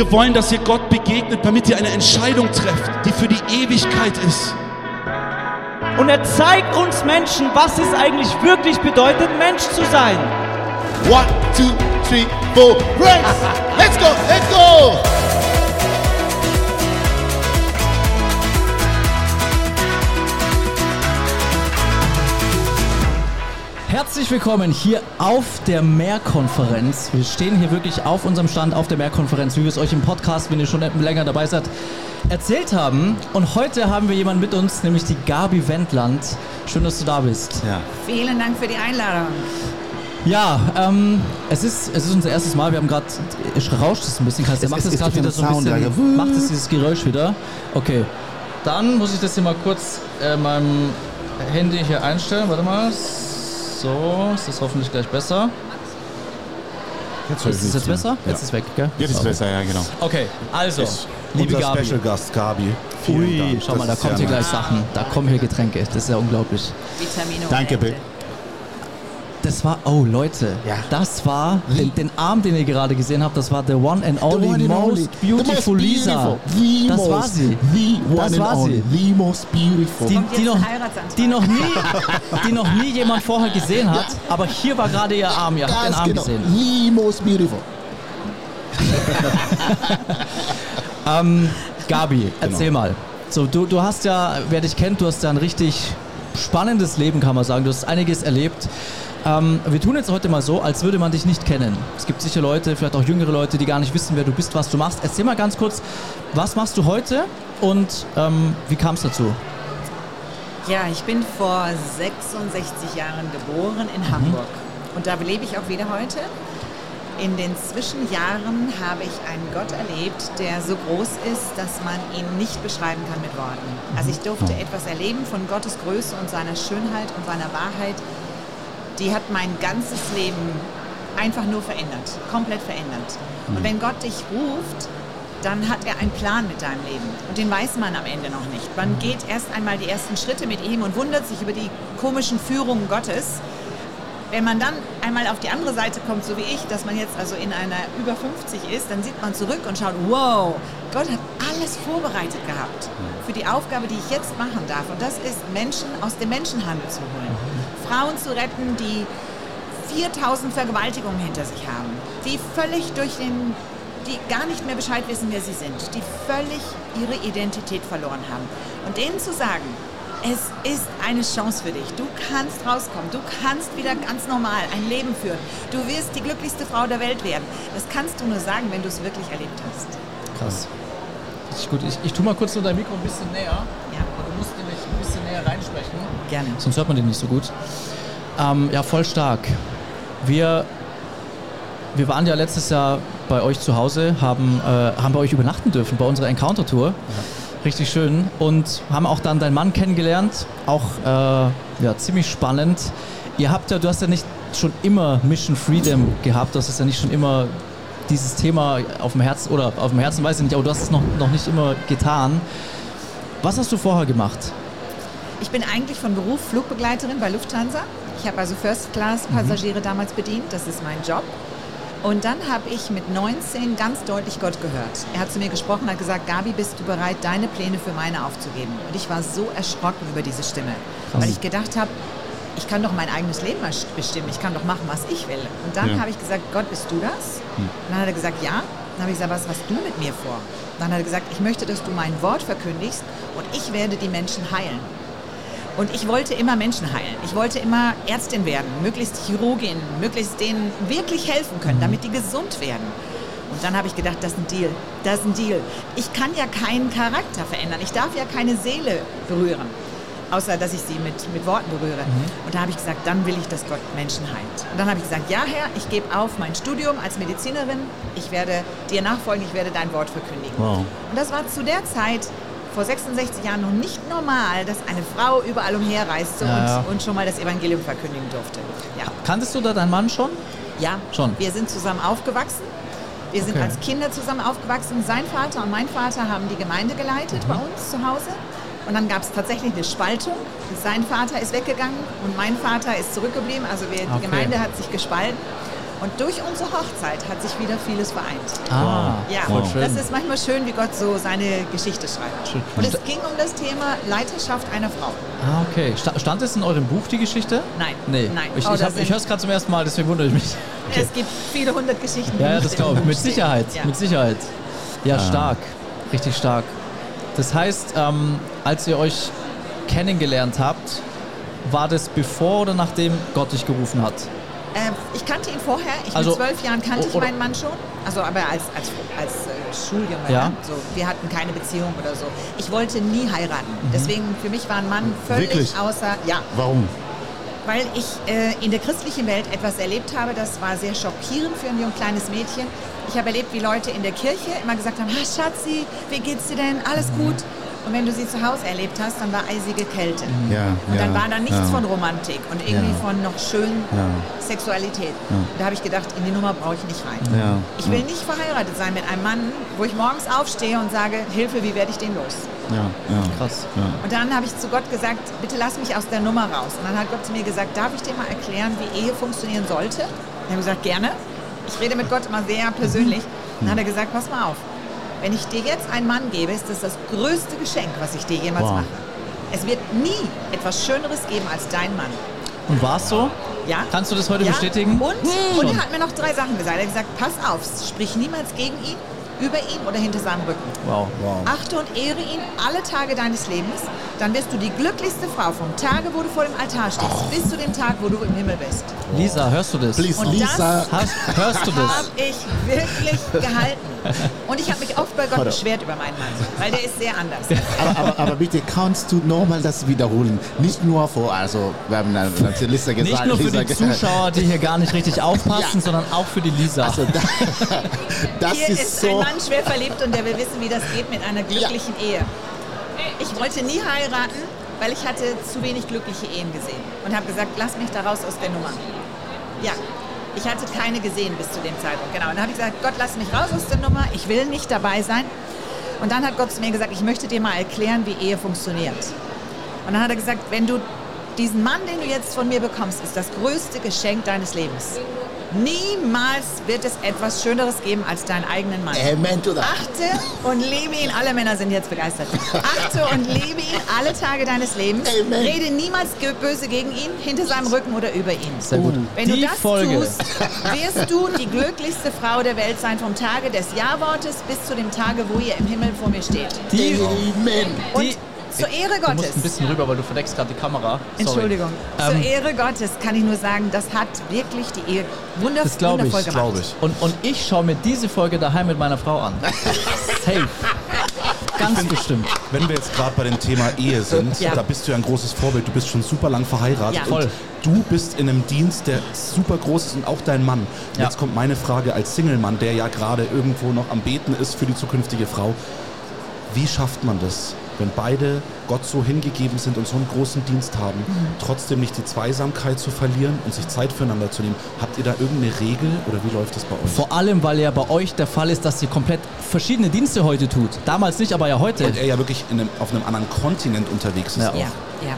Wir wollen, dass ihr Gott begegnet, damit ihr eine Entscheidung trefft, die für die Ewigkeit ist. Und er zeigt uns Menschen, was es eigentlich wirklich bedeutet, Mensch zu sein. One, two, three, four, race! Let's go, let's go! Herzlich willkommen hier auf der Mehrkonferenz. Wir stehen hier wirklich auf unserem Stand auf der Mehrkonferenz, wie wir es euch im Podcast, wenn ihr schon länger dabei seid, erzählt haben. Und heute haben wir jemanden mit uns, nämlich die Gabi Wendland. Schön, dass du da bist. Ja. Vielen Dank für die Einladung. Ja, ähm, es, ist, es ist unser erstes Mal. Wir haben gerade. Rauscht es ein bisschen, du Es macht es gerade wieder so ein Sound, bisschen. ja. Macht es dieses Geräusch wieder? Okay. Dann muss ich das hier mal kurz äh, meinem Handy hier einstellen. Warte mal. So, ist das hoffentlich gleich besser. Jetzt ich Ist es jetzt mehr. besser? Ja. Jetzt ist weg, gell? Jetzt ist Okay. besser, ja, genau. Okay, also, liebe Unser Gabi. Special Gast, Gabi. Vielen Ui, Dank. schau Das mal, da ja hier gleich Sachen. Da kommen hier Getränke. Das ist ja unglaublich. Vitamino. Danke. Bill. Das war, oh Leute, Ja. das war, den, den Arm, den ihr gerade gesehen habt, das war the one and only one and most only. beautiful most Lisa. beautiful. The Das war sie. The one Das and war only. sie. The most beautiful. Die, die, noch, die, noch nie, die noch nie jemand vorher gesehen hat, aber hier war gerade ihr Arm, ihr habt den Arm genau. gesehen. The most beautiful. Ähm, Gabi, Genau. erzähl mal. So, du, du hast ja, wer dich kennt, du hast ja ein richtig spannendes Leben, kann man sagen. Du hast einiges erlebt. Ähm, wir tun jetzt heute mal so, als würde man dich nicht kennen. Es gibt sicher Leute, vielleicht auch jüngere Leute, die gar nicht wissen, wer du bist, was du machst. Erzähl mal ganz kurz, was machst du heute und ähm, wie kam es dazu? Ja, ich bin vor 66 Jahren geboren in Mhm. Hamburg. Und da lebe ich auch wieder heute. In den Zwischenjahren habe ich einen Gott erlebt, der so groß ist, dass man ihn nicht beschreiben kann mit Worten. Also ich durfte etwas erleben von Gottes Größe und seiner Schönheit und seiner Wahrheit. Die hat mein ganzes Leben einfach nur verändert, komplett verändert. Und wenn Gott dich ruft, dann hat er einen Plan mit deinem Leben. Und den weiß man am Ende noch nicht. Man geht erst einmal die ersten Schritte mit ihm und wundert sich über die komischen Führungen Gottes. Wenn man dann einmal auf die andere Seite kommt, so wie ich, dass man jetzt also in einer über 50 ist, dann sieht man zurück und schaut, wow, Gott hat alles vorbereitet gehabt für die Aufgabe, die ich jetzt machen darf. Und das ist, Menschen aus dem Menschenhandel zu holen. Frauen zu retten, die 4000 Vergewaltigungen hinter sich haben, die völlig durch den, die gar nicht mehr Bescheid wissen, wer sie sind, die völlig ihre Identität verloren haben. Und denen zu sagen, es ist eine Chance für dich. Du kannst rauskommen. Du kannst wieder ganz normal ein Leben führen. Du wirst die glücklichste Frau der Welt werden. Das kannst du nur sagen, wenn du es wirklich erlebt hast. Krass. Richtig gut. Ich, ich tue mal kurz nur dein Mikro ein bisschen näher. Ja, reinsprechen. gerne. Sonst hört man den nicht so gut. Ähm, ja, voll stark. Wir, wir waren ja letztes Jahr bei euch zu Hause, haben, äh, haben bei euch übernachten dürfen, bei unserer Encounter-Tour. Richtig schön. Und haben auch dann deinen Mann kennengelernt. Auch äh, ja, ziemlich spannend. Ihr habt ja, du hast ja nicht schon immer Mission Freedom gehabt, du hast es ja nicht schon immer dieses Thema auf dem Herzen, oder auf dem Herzen weiß ich nicht, aber du hast es noch, noch nicht immer getan. Was hast du vorher gemacht? Ich bin eigentlich von Beruf Flugbegleiterin bei Lufthansa. Ich habe also First-Class-Passagiere damals bedient. Das ist mein Job. Und dann habe ich mit 19 ganz deutlich Gott gehört. Er hat zu mir gesprochen und hat gesagt, Gabi, bist du bereit, deine Pläne für meine aufzugeben? Und ich war so erschrocken über diese Stimme, weil ich gedacht habe, ich kann doch mein eigenes Leben bestimmen. Ich kann doch machen, was ich will. Und dann Ja. habe ich gesagt, Gott, bist du das? Und dann hat er gesagt, ja. Dann habe ich gesagt, was hast du mit mir vor? Dann hat er gesagt, ich möchte, dass du mein Wort verkündigst und ich werde die Menschen heilen. Und ich wollte immer Menschen heilen. Ich wollte immer Ärztin werden, möglichst Chirurgin, möglichst denen wirklich helfen können, damit die gesund werden. Und dann habe ich gedacht, das ist ein Deal. Das ist ein Deal. Ich kann ja keinen Charakter verändern. Ich darf ja keine Seele berühren. Außer, dass ich sie mit, mit Worten berühre. Und da habe ich gesagt, dann will ich, dass Gott Menschen heilt. Und dann habe ich gesagt, ja Herr, ich gebe auf mein Studium als Medizinerin. Ich werde dir nachfolgen, ich werde dein Wort verkündigen. Wow. Und das war zu der Zeit, vor 66 Jahren, noch nicht normal, dass eine Frau überall umherreiste Ja, und, und schon mal das Evangelium verkündigen durfte. Ja. Kanntest du da deinen Mann schon? ja, Schon. Wir sind zusammen aufgewachsen. Wir sind Okay. als Kinder zusammen aufgewachsen. Sein Vater und mein Vater haben die Gemeinde geleitet bei Mhm. uns zu Hause. Und dann gab es tatsächlich eine Spaltung. Sein Vater ist weggegangen und mein Vater ist zurückgeblieben. Also wir, die Okay. Gemeinde hat sich gespalten. Und durch unsere Hochzeit hat sich wieder vieles vereint. Ah, Ja, voll schön. das ist manchmal schön, wie Gott so seine Geschichte schreibt. Schön. Und es ging um das Thema Leiterschaft einer Frau. Ah, okay. Sta- Stand es in eurem Buch, die Geschichte? Nein. Nee. Nein. Ich, Oh, ich, ich höre es gerade zum ersten Mal, deswegen wundere ich mich. Es gibt viele hundert Geschichten. die Ja, ja, das glaube ich. Mit. Sicherheit. Ja. Mit Sicherheit. Ja, Ah. stark. Richtig stark. Das heißt, ähm, als ihr euch kennengelernt habt, war das bevor oder nachdem Gott dich gerufen hat? Ähm, ich kannte ihn vorher. Ich Also- mit zwölf Jahren kannte ich meinen Mann schon. Also aber als, als, als äh, Schuljunge. Ja. ne? So, wir hatten keine Beziehung oder so. Ich wollte nie heiraten. Deswegen für mich war ein Mann völlig Wirklich? außer. Ja, Warum? weil ich äh, in der christlichen Welt etwas erlebt habe, das war sehr schockierend für ein jung kleines Mädchen. Ich habe erlebt, wie Leute in der Kirche immer gesagt haben, ah, Schatzi, wie geht's dir denn? Alles gut? Und wenn du sie zu Hause erlebt hast, dann war eisige Kälte. Ja, Und dann war da nichts ja. von Romantik und irgendwie Ja. von noch schön Ja. Sexualität. Da habe ich gedacht, in die Nummer brauche ich nicht rein. Ja, Ich will nicht verheiratet sein mit einem Mann, wo ich morgens aufstehe und sage, Hilfe, wie werde ich den los? Ja, ja. Krass. Ja. Und dann habe ich zu Gott gesagt, bitte lass mich aus der Nummer raus. Und dann hat Gott zu mir gesagt, darf ich dir mal erklären, wie Ehe funktionieren sollte? Ich habe gesagt, gerne. Ich rede mit Gott immer sehr persönlich. Dann hat er gesagt, pass mal auf. Wenn ich dir jetzt einen Mann gebe, ist das das größte Geschenk, was ich dir jemals Wow. mache. Es wird nie etwas Schöneres geben als dein Mann. Und war es so? Ja. Kannst du das heute ja. bestätigen? Und, und Schon. er hat mir noch drei Sachen gesagt. Er hat gesagt, pass auf, sprich niemals gegen ihn, über ihn oder hinter seinem Rücken. Wow. Achte und ehre ihn alle Tage deines Lebens, dann wirst du die glücklichste Frau vom Tage, wo du vor dem Altar stehst, bis zu dem Tag, wo du im Himmel bist. Lisa, hörst du das? Please, Und Lisa. Hast, hörst du Habe das? ich wirklich gehalten. Und ich habe mich oft bei Gott beschwert über meinen Mann, weil der ist sehr anders. Aber, aber, aber bitte kannst du nochmal das wiederholen? Nicht nur vor, also wir haben dann natürlich Lisa gesagt. Nicht nur für Lisa die Zuschauer, die hier gar nicht richtig aufpassen, Ja. sondern auch für die Lisa. Also da, das Hier ist, ist ein so. Mann schwer verliebt und der will wissen, wie das geht mit einer glücklichen Ehe. Ich wollte nie heiraten, weil ich hatte zu wenig glückliche Ehen gesehen und habe gesagt, lass mich da raus aus der Nummer. Ja, ich hatte keine gesehen bis zu dem Zeitpunkt. Genau. Und dann habe ich gesagt, Gott, lass mich raus aus der Nummer. Ich will nicht dabei sein. Und dann hat Gott zu mir gesagt, ich möchte dir mal erklären, wie Ehe funktioniert. Und dann hat er gesagt, wenn du diesen Mann, den du jetzt von mir bekommst, ist das größte Geschenk deines Lebens. Niemals wird es etwas Schöneres geben als deinen eigenen Mann. Amen to that. Achte und lebe ihn, alle Männer sind jetzt begeistert. Achte und lebe ihn alle Tage deines Lebens. Amen. Rede niemals böse gegen ihn, hinter seinem Rücken oder über ihn. Sehr gut. Wenn die du das Folge. tust, wirst du die glücklichste Frau der Welt sein, vom Tage des Ja-Wortes bis zu dem Tage, wo ihr im Himmel vor mir steht. Die, Amen. Und zur Ehre du musst Gottes. ein bisschen rüber, weil du verdeckst gerade die Kamera. Sorry. Entschuldigung. Ähm, Zur Ehre Gottes kann ich nur sagen, das hat wirklich die Ehe wunderv Das glaube ich, wundervoll gemacht. glaube ich. Und, und ich schaue mir diese Folge daheim mit meiner Frau an. Safe. Ganz bestimmt. Wenn wir jetzt gerade bei dem Thema Ehe sind, Ja. da bist du ja ein großes Vorbild. Du bist schon super lang verheiratet. Ja. und Voll. Du bist in einem Dienst, der super groß ist und auch dein Mann. Ja. Jetzt kommt meine Frage als Single-Mann, der ja gerade irgendwo noch am Beten ist für die zukünftige Frau. Wie schafft man das, wenn beide Gott so hingegeben sind und so einen großen Dienst haben, Mhm. trotzdem nicht die Zweisamkeit zu verlieren und sich Zeit füreinander zu nehmen? Habt ihr da irgendeine Regel oder wie läuft das bei euch? Vor allem, weil ja bei euch der Fall ist, dass ihr komplett verschiedene Dienste heute tut. Damals nicht, aber ja heute. und er ja wirklich in einem, auf einem anderen Kontinent unterwegs ist. Ja. auch. Ja, ja.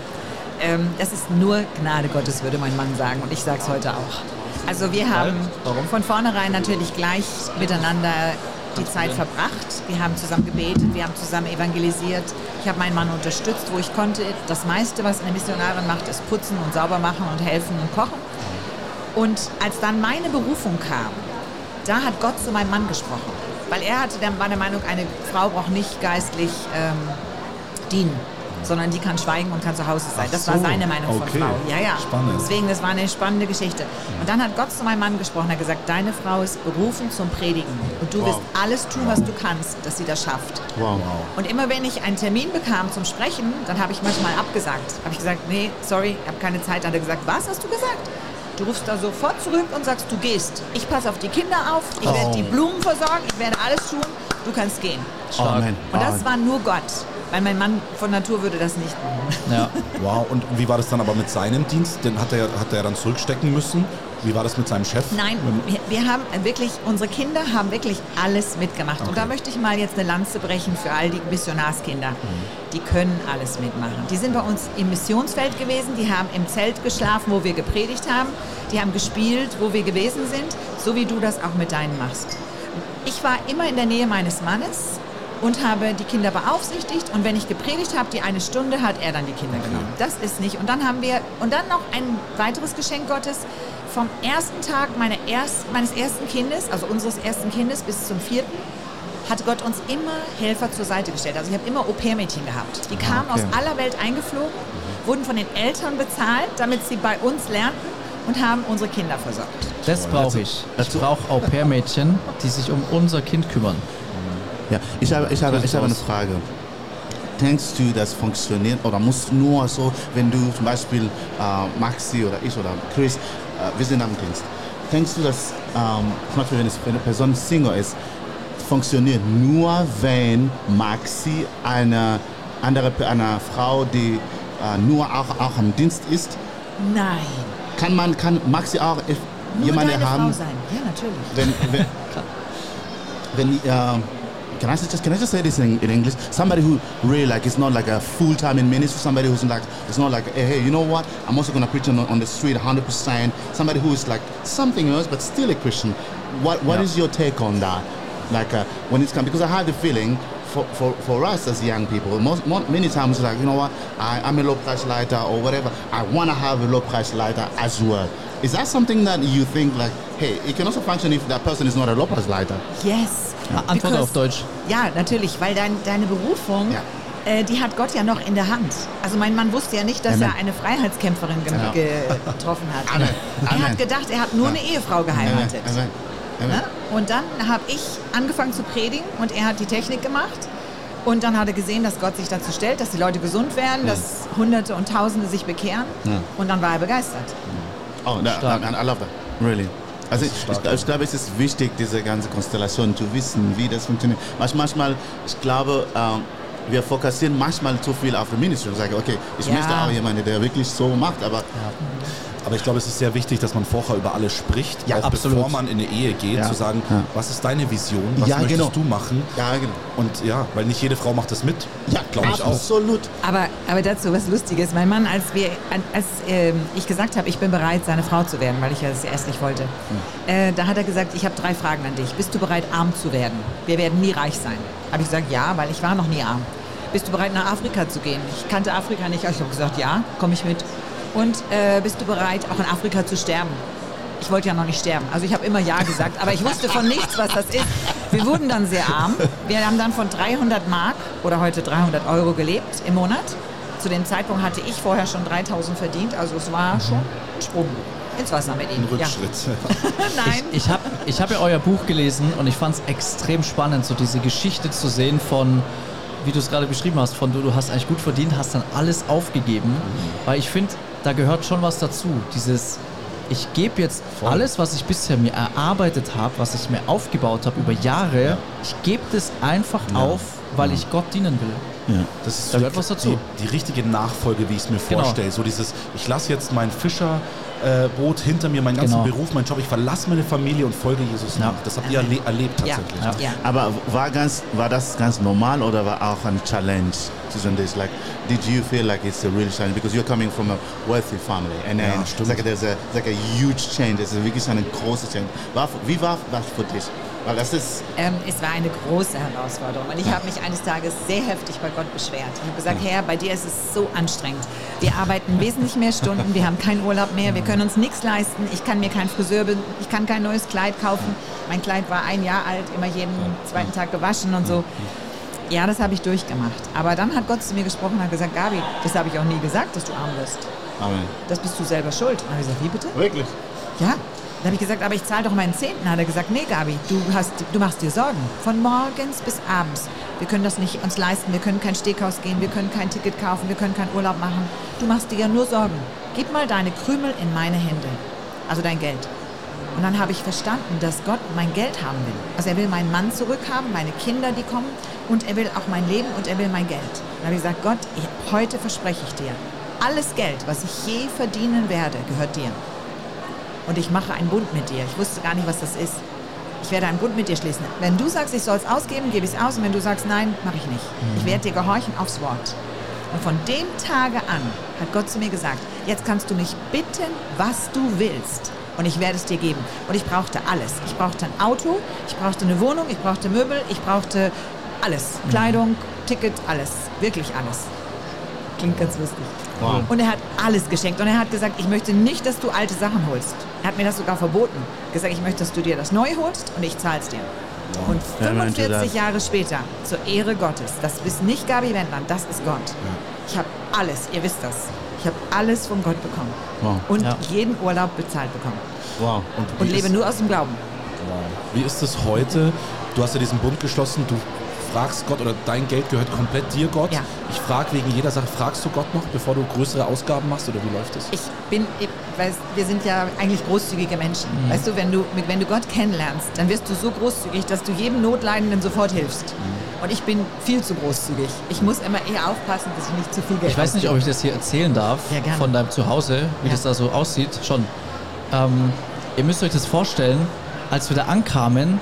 Ähm, das ist nur Gnade Gottes, würde mein Mann sagen. Und ich sage es heute auch. Also wir haben Warum? von vornherein natürlich gleich miteinander die Zeit verbracht. Wir haben zusammen gebetet, wir haben zusammen evangelisiert. Ich habe meinen Mann unterstützt, wo ich konnte. Das meiste, was eine Missionarin macht, ist putzen und sauber machen und helfen und kochen. Und als dann meine Berufung kam, da hat Gott zu meinem Mann gesprochen. Weil er hatte, war der Meinung, eine Frau braucht nicht geistlich ähm, dienen, sondern die kann schweigen und kann zu Hause sein. Das war so, seine Meinung okay. von Frau. Ja, ja. Spannend. Deswegen, das war eine spannende Geschichte. Und dann hat Gott zu meinem Mann gesprochen, er hat gesagt, deine Frau ist berufen zum Predigen. Und du Wow. wirst alles tun, was du kannst, dass sie das schafft. Wow. Und immer wenn ich einen Termin bekam zum Sprechen, dann habe ich manchmal abgesagt. Habe ich gesagt, nee, sorry, ich habe keine Zeit. Dann hat er gesagt, was hast du gesagt? Du rufst da sofort zurück und sagst, du gehst. Ich passe auf die Kinder auf, ich werde die Blumen versorgen, ich werde alles tun, du kannst gehen. Amen. Und das war nur Gott. Weil mein Mann von Natur würde das nicht machen. Ja. Wow, und wie war das dann aber mit seinem Dienst? Den hat er, hat er dann zurückstecken müssen? Wie war das mit seinem Chef? Nein, wir, wir haben wirklich, unsere Kinder haben wirklich alles mitgemacht. Und da möchte ich mal jetzt eine Lanze brechen für all die Missionarskinder. Die können alles mitmachen. Die sind bei uns im Missionsfeld gewesen, die haben im Zelt geschlafen, wo wir gepredigt haben, die haben gespielt, wo wir gewesen sind, so wie du das auch mit deinen machst. Ich war immer in der Nähe meines Mannes und habe die Kinder beaufsichtigt und wenn ich gepredigt habe, die eine Stunde, hat er dann die Kinder genommen. Das ist nicht. Und dann haben wir, und dann noch ein weiteres Geschenk Gottes, vom ersten Tag meiner erst, meines ersten Kindes, also unseres ersten Kindes bis zum vierten, hat Gott uns immer Helfer zur Seite gestellt. Also ich habe immer Au-pair-Mädchen gehabt. Die kamen aus aller Welt eingeflogen, wurden von den Eltern bezahlt, damit sie bei uns lernten und haben unsere Kinder versorgt. Das brauche ich. Ich brauche Au-pair-Mädchen, die sich um unser Kind kümmern. Ja, ich habe, ich habe, ich habe eine Frage. Denkst du, das funktioniert oder muss nur so, wenn du zum Beispiel äh, Maxi oder ich oder Chris, äh, wir sind am Dienst. Denkst du, dass ähm, zum Beispiel, wenn, es, wenn eine Person Single ist, funktioniert nur, wenn Maxi eine andere eine Frau, die äh, nur auch, auch am Dienst ist, Nein. kann man kann Maxi auch jemanden haben? Frau sein. Ja, natürlich. when when, when uh, can I just can I just say this in, in English? Somebody who really like it's not like a full time in ministry. Somebody who's like it's not like hey, hey you know what? I'm also gonna preach on, on the street 100. percent Somebody who is like something else but still a Christian. What what is your take on that? Like uh, when it's come because I have the feeling. For, for, for us as young people, most, mo many times like you know what I, I'm a low price lighter or whatever. I want to have a low price lighter as well. Is that something that you think like, hey, it can also function if that person is not a low price lighter? Yes. Because- auf Deutsch. Ja, natürlich, weil dein, deine Berufung, Ja. äh, die hat Gott ja noch in der Hand. Also mein Mann wusste ja nicht, dass Amen. er eine Freiheitskämpferin ge Ja. getroffen hat. Amen. Er Amen. hat gedacht, er hat nur eine Ehefrau geheiratet. Amen. Amen. Ne? Und dann habe ich angefangen zu predigen und er hat die Technik gemacht. Und dann hat er gesehen, dass Gott sich dazu stellt, dass die Leute gesund werden, dass Hunderte und Tausende sich bekehren. Ja. Und dann war er begeistert. Oh, that, Stark. and I love that. Really. Also ich, ich, ich glaube, es ist wichtig, diese ganze Konstellation zu wissen, wie das funktioniert. Manch- Manchmal, ich glaube, ähm, wir fokussieren manchmal zu viel auf die Ministry und sagen, okay, ich Ja. möchte auch jemanden, der wirklich so macht, aber Aber ich glaube, es ist sehr wichtig, dass man vorher über alles spricht, Ja, auch absolut. bevor man in eine Ehe geht, Ja. zu sagen, Ja. was ist deine Vision, was Ja, möchtest genau. du machen? ja, genau. Und ja, weil nicht jede Frau macht das mit, glaube ich auch. absolut. Aber, aber dazu was Lustiges. Mein Mann, als, wir, als ähm, ich gesagt habe, ich bin bereit, seine Frau zu werden, weil ich ja das erst nicht wollte, äh, da hat er gesagt, ich habe drei Fragen an dich. Bist du bereit, arm zu werden? Wir werden nie reich sein. Habe ich gesagt, ja, weil ich war noch nie arm. Bist du bereit, nach Afrika zu gehen? Ich kannte Afrika nicht. Ich habe gesagt, ja, komme ich mit. Und äh, bist du bereit, auch in Afrika zu sterben? Ich wollte ja noch nicht sterben. Also ich habe immer Ja gesagt, aber ich wusste von nichts, was das ist. Wir wurden dann sehr arm. Wir haben dann von 300 Mark oder heute 300 Euro gelebt im Monat. Zu dem Zeitpunkt hatte ich vorher schon 3000 verdient, also es war schon ein Sprung ins Wasser mit ihm. Ein Rückschritt. Ja. Nein. Ich habe ich hab ja euer Buch gelesen und ich fand es extrem spannend, so diese Geschichte zu sehen von, wie du es gerade beschrieben hast, von du, du hast eigentlich gut verdient, hast dann alles aufgegeben. Weil ich finde, da gehört schon was dazu. Dieses, ich gebe jetzt alles, was ich bisher mir erarbeitet habe, was ich mir aufgebaut habe über Jahre, ich gebe das einfach auf, weil ich Gott dienen will. Das ist Da gehört was dazu. Die, die richtige Nachfolge, wie ich es mir Genau. vorstelle. So dieses, ich lasse jetzt mein Fischerboot hinter mir, meinen ganzen Genau. Beruf, meinen Job, ich verlasse meine Familie und folge Jesus Ja. nach. Das habt ihr erle erlebt Ja, tatsächlich. ja. Aber war, ganz, war das ganz normal oder war auch ein Challenge zwischen this? Like, did you feel like it's a real challenge? Because you're coming from a wealthy family and then Ja, it's stimmt. like there's a, like a huge change. Es ist wirklich eine große Change. War, wie war das für dich? Weil das ist, Ähm, es war eine große Herausforderung und ich habe mich eines Tages sehr heftig bei Gott beschwert. Ich habe gesagt, Herr, bei dir ist es so anstrengend. Wir arbeiten wesentlich mehr Stunden, wir haben keinen Urlaub mehr, wir können uns nichts leisten. Ich kann mir keinen Friseur, ich kann kein neues Kleid kaufen. Mein Kleid war ein Jahr alt, immer jeden zweiten Tag gewaschen und so. Ja, das habe ich durchgemacht. Aber dann hat Gott zu mir gesprochen und hat gesagt, Gabi, das habe ich auch nie gesagt, dass du arm wirst. Amen. Das bist du selber schuld. Und dann habe ich gesagt, wie bitte? Wirklich? Ja. Dann habe ich gesagt, aber ich zahle doch meinen Zehnten. Hat er gesagt, nee, Gabi, du, hast, du machst dir Sorgen. Von morgens bis abends. Wir können das nicht uns leisten. Wir können kein Steakhouse gehen. Wir können kein Ticket kaufen. Wir können keinen Urlaub machen. Du machst dir ja nur Sorgen. Gib mal deine Krümel in meine Hände. Also dein Geld. Und dann habe ich verstanden, dass Gott mein Geld haben will. Also er will meinen Mann zurückhaben, meine Kinder, die kommen und er will auch mein Leben und er will mein Geld. Dann habe ich gesagt, Gott, heute verspreche ich dir, alles Geld, was ich je verdienen werde, gehört dir. Und ich mache einen Bund mit dir. Ich wusste gar nicht, was das ist. Ich werde einen Bund mit dir schließen. Wenn du sagst, ich soll es ausgeben, gebe ich es aus. Und wenn du sagst, nein, mache ich nicht. Ich werde dir gehorchen aufs Wort. Und von dem Tage an hat Gott zu mir gesagt, jetzt kannst du mich bitten, was du willst. Und ich werde es dir geben. Und ich brauchte alles. Ich brauchte ein Auto, ich brauchte eine Wohnung, ich brauchte Möbel, ich brauchte alles. Kleidung, Ticket, alles. Wirklich alles. Klingt ganz lustig. Wow. Und er hat alles geschenkt. Und er hat gesagt, ich möchte nicht, dass du alte Sachen holst. Er hat mir das sogar verboten. Gesagt, ich möchte, dass du dir das neu holst und ich zahl's dir. Und Wer meinte 45 das? Jahre später, zur Ehre Gottes, das ist nicht Gabi Wendland, das ist Gott. Ich habe alles, ihr wisst das. Ich habe alles von Gott bekommen. Wow. Und Ja. jeden Urlaub bezahlt bekommen. Wow. Und wie lebe nur aus dem Glauben. Wie ist es heute? Du hast ja diesen Bund geschlossen, du fragst Gott oder dein Geld gehört komplett dir, Gott. Ja. Ich frage wegen jeder Sache, fragst du Gott noch, bevor du größere Ausgaben machst oder wie läuft es? Ich bin, ich weiß, wir sind ja eigentlich großzügige Menschen. Weißt du, wenn du, wenn du Gott kennenlernst, dann wirst du so großzügig, dass du jedem Notleidenden sofort hilfst. Und ich bin viel zu großzügig. Ich muss immer eher aufpassen, dass ich nicht zu viel Geld Ich weiß nicht, ob ich das hier erzählen darf Ja, gerne. von deinem Zuhause, wie Ja. das da so aussieht. Schon. Ähm, ihr müsst euch das vorstellen, als wir da ankamen,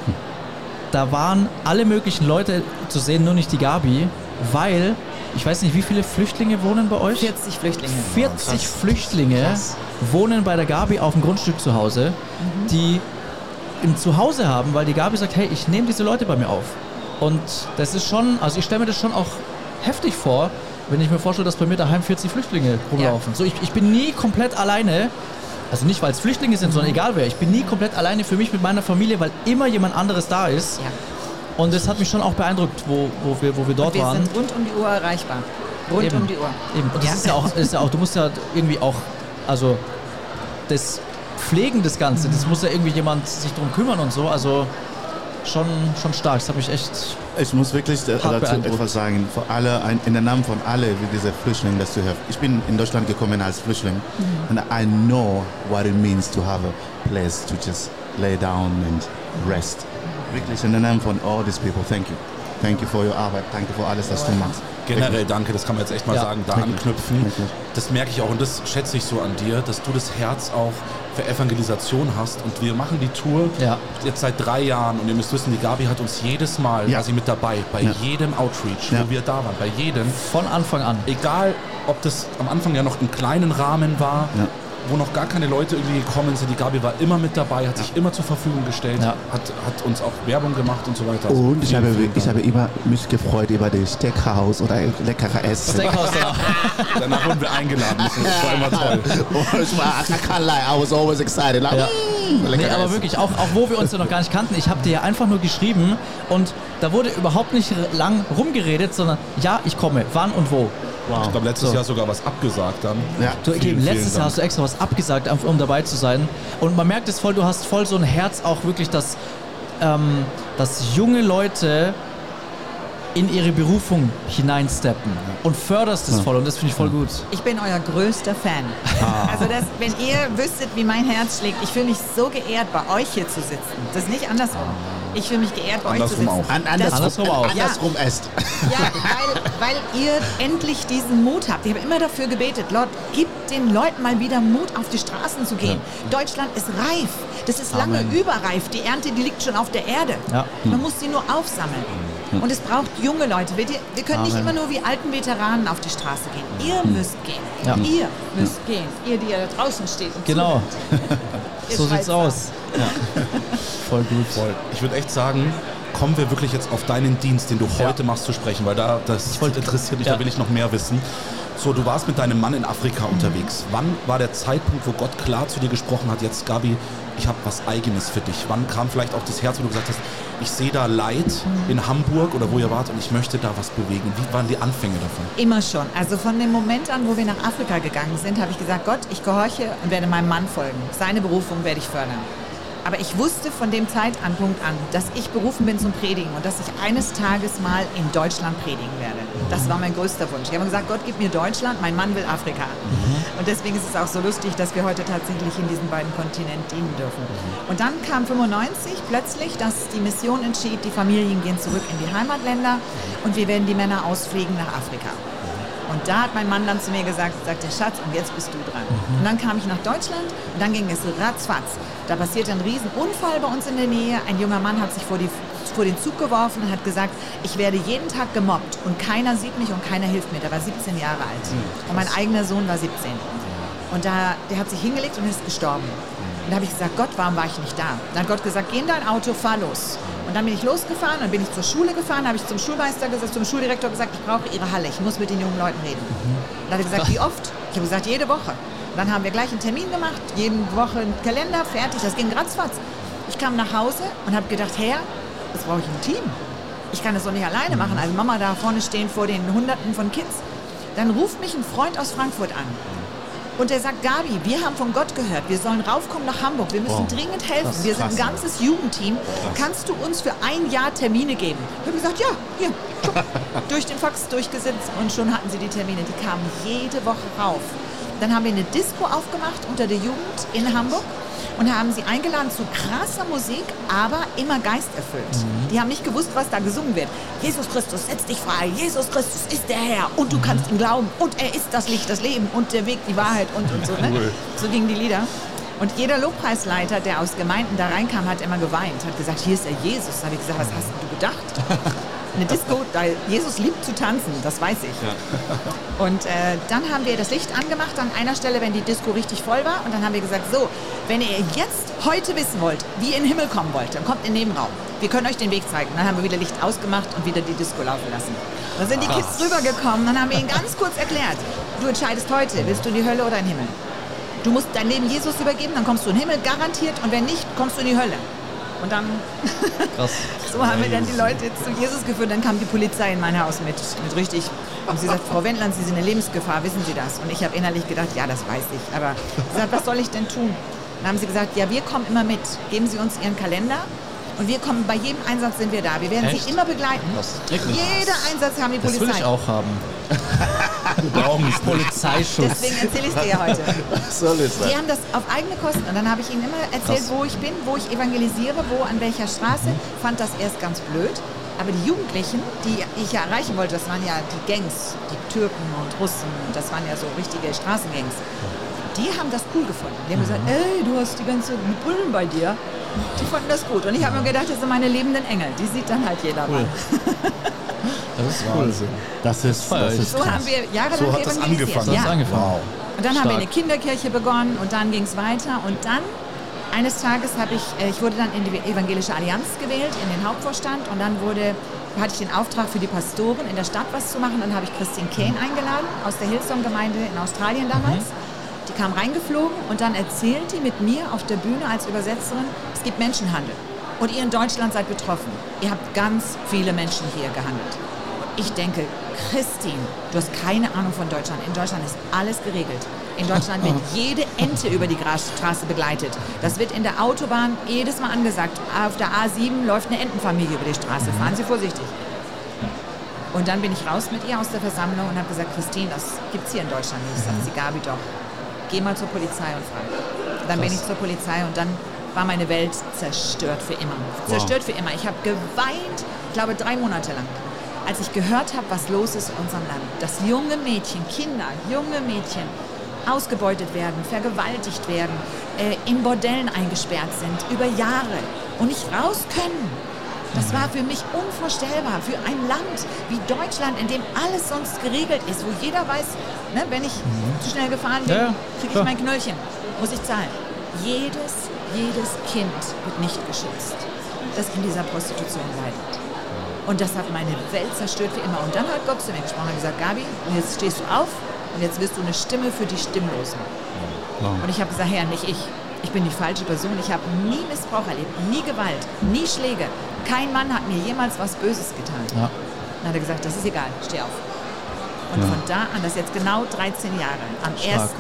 da waren alle möglichen Leute zu sehen, nur nicht die Gabi, weil ich weiß nicht, wie viele Flüchtlinge wohnen bei euch? 40 Flüchtlinge. 40 Flüchtlinge wohnen bei der Gabi auf dem Grundstück zu Hause, die ein Zuhause haben, weil die Gabi sagt, hey, ich nehme diese Leute bei mir auf. Und das ist schon, also ich stelle mir das schon auch heftig vor, wenn ich mir vorstelle, dass bei mir daheim 40 Flüchtlinge rumlaufen. So, ich, ich bin nie komplett alleine, also nicht, weil es Flüchtlinge sind, sondern egal wer, ich bin nie komplett alleine für mich mit meiner Familie, weil immer jemand anderes da ist. Ja. Und das hat mich schon auch beeindruckt, wo, wo, wir, wo wir dort wir waren. sind rund um die Uhr erreichbar. Rund Eben. um die Uhr. Eben. Und das Ja. ist ja auch, ist ja auch, du musst ja irgendwie auch, also das Pflegen des Ganzen, das muss ja irgendwie jemand sich drum kümmern und so. Also schon, schon stark. Das hat mich echt. Ich muss wirklich dazu etwas sagen. Für alle, in der Namen von alle, wie diese Flüchtlinge, das zu helfen. Ich bin in Deutschland gekommen als Flüchtling. Mhm. And I know what it means to have a place to just lay down and rest. Wirklich in der Namen von all these people, thank you. Thank you for your Arbeit. Danke für alles, was du machst. Generell danke, das kann man jetzt echt mal Ja, sagen, da wirklich, anknüpfen. wirklich. Das merke ich auch und das schätze ich so an dir, dass du das Herz auch für Evangelisation hast. Und wir machen die Tour Ja. jetzt seit drei Jahren und ihr müsst wissen, die Gabi hat uns jedes Mal, Ja. war sie mit dabei, bei Ja. jedem Outreach, wo wir da waren, bei jedem. Von Anfang an. Egal, ob das am Anfang ja noch im kleinen Rahmen war. Wo noch gar keine Leute irgendwie gekommen sind. Die Gabi war immer mit dabei, hat sich immer zur Verfügung gestellt, Ja. hat, hat uns auch Werbung gemacht und so weiter. Also Und ich habe, ich habe immer mich gefreut über das Steakhouse oder leckere Essen. Steakhouse danach. Danach wurden wir eingeladen. Das war immer toll. Und ich war, I can't lie, I was always excited. Like, Ja. mm, Nee, aber Essen. wirklich, auch, auch wo wir uns ja noch gar nicht kannten, ich habe dir ja einfach nur geschrieben und da wurde überhaupt nicht lang rumgeredet, sondern ja, ich komme, wann und wo. Ich glaube, letztes So. Jahr sogar was abgesagt dann. Ja. Du, okay, Vielen, letztes vielen Jahr hast du extra was abgesagt, um dabei zu sein. Und man merkt es voll, du hast voll so ein Herz auch wirklich, dass, ähm, dass junge Leute in ihre Berufung hineinsteppen und förderst es voll und das finde ich voll gut. Ich bin euer größter Fan. Ah. Also das, wenn ihr wüsstet, wie mein Herz schlägt, ich fühle mich so geehrt, bei euch hier zu sitzen. Das ist nicht andersrum. Ich fühle mich geehrt, bei euch zu Andersrum sitzen. auch. An, Das- andersrum, Andersrum auch. andersrum erst. Ja, weil, weil ihr endlich diesen Mut habt. Ich habe immer dafür gebetet, Lord, gib den Leuten mal wieder Mut, auf die Straßen zu gehen. Deutschland ist reif. Das ist lange Amen. überreif. Die Ernte, die liegt schon auf der Erde. Ja. Man muss sie nur aufsammeln. Und es braucht junge Leute. Wir, wir können nicht Amen. immer nur wie alten Veteranen auf die Straße gehen. Ihr müsst gehen. Ja. Ihr müsst gehen. Ihr, die da draußen steht. Und Genau, so sieht's aus. Voll gut. Voll. Ich würde echt sagen, kommen wir wirklich jetzt auf deinen Dienst, den du heute machst, zu sprechen, weil da das interessiert mich, Ja. da will ich noch mehr wissen. So, du warst mit deinem Mann in Afrika unterwegs. Wann war der Zeitpunkt, wo Gott klar zu dir gesprochen hat, jetzt Gabi, ich habe was Eigenes für dich? Wann kam vielleicht auch das Herz, wo du gesagt hast, ich sehe da Leid in Hamburg oder wo ihr wart und ich möchte da was bewegen? Wie waren die Anfänge davon? Immer schon. Also von dem Moment an, wo wir nach Afrika gegangen sind, habe ich gesagt, Gott, ich gehorche und werde meinem Mann folgen. Seine Berufung werde ich fördern. Aber ich wusste von dem Zeitpunkt an, dass ich berufen bin zum Predigen und dass ich eines Tages mal in Deutschland predigen werde. Das war mein größter Wunsch. Ich habe gesagt, Gott, gib mir Deutschland, mein Mann will Afrika. Und deswegen ist es auch so lustig, dass wir heute tatsächlich in diesen beiden Kontinenten dienen dürfen. Und dann kam 95 plötzlich, dass die Mission entschied, die Familien gehen zurück in die Heimatländer und wir werden die Männer ausfliegen nach Afrika. Und da hat mein Mann dann zu mir gesagt, sagte Schatz, und jetzt bist du dran. Und dann kam ich nach Deutschland und dann ging es ratzfatz. Da passierte ein Riesenunfall bei uns in der Nähe. Ein junger Mann hat sich vor, die, vor den Zug geworfen und hat gesagt, ich werde jeden Tag gemobbt und keiner sieht mich und keiner hilft mir. Der war 17 Jahre alt. Und mein eigener Sohn war 17. Und da, der hat sich hingelegt und ist gestorben. Und da habe ich gesagt, Gott, warum war ich nicht da? Dann hat Gott gesagt, geh in dein Auto, fahr los. Und dann bin ich losgefahren, dann bin ich zur Schule gefahren, habe ich zum Schulmeister gesagt, zum Schuldirektor gesagt, ich brauche Ihre Halle, ich muss mit den jungen Leuten reden. Und dann hat er gesagt, wie oft? Ich habe gesagt, jede Woche. Und dann haben wir gleich einen Termin gemacht, jede Woche einen Kalender, fertig, das ging ratzfatz. Ich kam nach Hause und habe gedacht, Herr, jetzt brauche ich ein Team. Ich kann das doch nicht alleine machen. Also Mama da vorne stehen vor den Hunderten von Kids. Dann ruft mich ein Freund aus Frankfurt an. Und der sagt, Gabi, wir haben von Gott gehört, wir sollen raufkommen nach Hamburg, wir müssen Wow. dringend helfen. Krass, wir sind ein krass. ganzes Jugendteam. Kannst du uns für ein Jahr Termine geben? Ich habe gesagt, ja, hier, durch den Fax durchgesetzt und schon hatten sie die Termine. Die kamen jede Woche rauf. Dann haben wir eine Disco aufgemacht unter der Jugend in Hamburg und haben sie eingeladen zu krasser Musik, aber immer geisterfüllt. Die haben nicht gewusst, was da gesungen wird. Jesus Christus, setz dich frei. Jesus Christus ist der Herr und du kannst ihm glauben und er ist das Licht, das Leben und der Weg, die Wahrheit und, und so. Ne? So gingen die Lieder. Und jeder Lobpreisleiter, der aus Gemeinden da reinkam, hat immer geweint, hat gesagt, hier ist der Jesus. Da habe ich gesagt, was hast du gedacht? Eine Disco, da Jesus liebt zu tanzen, das weiß ich. Und äh, dann haben wir das Licht angemacht an einer Stelle, wenn die Disco richtig voll war. Und dann haben wir gesagt, so, wenn ihr jetzt heute wissen wollt, wie ihr in den Himmel kommen wollt, dann kommt in den Nebenraum. Wir können euch den Weg zeigen. Dann haben wir wieder Licht ausgemacht und wieder die Disco laufen lassen. Dann sind die Kids rübergekommen, dann haben wir ihnen ganz kurz erklärt, du entscheidest heute, willst du in die Hölle oder in den Himmel? Du musst dein Leben Jesus übergeben, dann kommst du in den Himmel, garantiert. Und wenn nicht, kommst du in die Hölle. Und dann, Krass. so haben wir dann die Leute zu Jesus geführt. Dann kam die Polizei in mein Haus mit, mit richtig. Und sie sagt, Frau Wendland, Sie sind eine Lebensgefahr, wissen Sie das? Und ich habe innerlich gedacht, ja, das weiß ich. Aber sie sagt, was soll ich denn tun? Dann haben sie gesagt, ja, wir kommen immer mit. Geben Sie uns Ihren Kalender. Und wir kommen, bei jedem Einsatz sind wir da. Wir werden Echt? Sie immer begleiten. Jeder Einsatz haben die Das Polizei. will ich auch haben. Wir brauchen es. Polizeischutz. Deswegen erzähle ich es dir ja heute. Was soll es Die haben das auf eigene Kosten. Und dann habe ich ihnen immer erzählt, wo ich bin, wo ich evangelisiere, wo, an welcher Straße. Fand das erst ganz blöd. Aber die Jugendlichen, die ich ja erreichen wollte, das waren ja die Gangs, die Türken und Russen, das waren ja so richtige Straßengangs. Die haben das cool gefunden. Die haben gesagt, ey, du hast die ganze Bullen bei dir. Die fanden das gut. Und ich habe mir gedacht, das sind meine lebenden Engel. Die sieht dann halt jeder mal. Das ist cool. Das ist, das ist So haben wir jahrelang So hat das angefangen. So ja. angefangen. Wow. Und dann haben wir Stark. eine Kinderkirche begonnen und dann ging es weiter. Und dann, eines Tages habe ich, äh, ich wurde dann in die Evangelische Allianz gewählt, in den Hauptvorstand. Und dann wurde, hatte ich den Auftrag für die Pastoren in der Stadt was zu machen. Dann habe ich Christine Kane eingeladen aus der Hillsong-Gemeinde in Australien damals. Die kam reingeflogen und dann erzählt die mit mir auf der Bühne als Übersetzerin, es gibt Menschenhandel. Und ihr in Deutschland seid betroffen. Ihr habt ganz viele Menschen hier gehandelt. Ich denke, Christine, du hast keine Ahnung von Deutschland. In Deutschland ist alles geregelt. In Deutschland wird jede Ente über die Straße begleitet. Das wird in der Autobahn jedes Mal angesagt. Auf der A7 läuft eine Entenfamilie über die Straße. Fahren Sie vorsichtig. Und dann bin ich raus mit ihr aus der Versammlung und habe gesagt, Christine, das gibt es hier in Deutschland nicht. Sagt sie, Gabi, doch. Geh mal zur Polizei und frag. Dann bin ich zur Polizei und dann war meine Welt zerstört für immer. Zerstört für immer. Ich habe geweint, ich glaube drei Monate lang, als ich gehört habe, was los ist in unserem Land. Dass junge Mädchen, Kinder, junge Mädchen ausgebeutet werden, vergewaltigt werden, äh, in Bordellen eingesperrt sind, über Jahre und nicht raus können. Das war für mich unvorstellbar. Für ein Land wie Deutschland, in dem alles sonst geregelt ist, wo jeder weiß, ne, wenn ich zu schnell gefahren bin, Ja, kriege ich mein Knöllchen, muss ich zahlen. Jedes, jedes Kind wird nicht geschützt, das in dieser Prostitution leidet. Und das hat meine Welt zerstört für immer. Und dann hat Gott zu mir gesprochen und gesagt, Gabi, jetzt stehst du auf und jetzt wirst du eine Stimme für die Stimmlosen. Und ich habe gesagt, Herr, nicht ich. Ich bin die falsche Person. Ich habe nie Missbrauch erlebt, nie Gewalt, nie Schläge. Kein Mann hat mir jemals was Böses getan. Ja. Dann hat er gesagt, das ist egal, steh auf. Und von da an, das ist jetzt genau 13 Jahre, am Stark.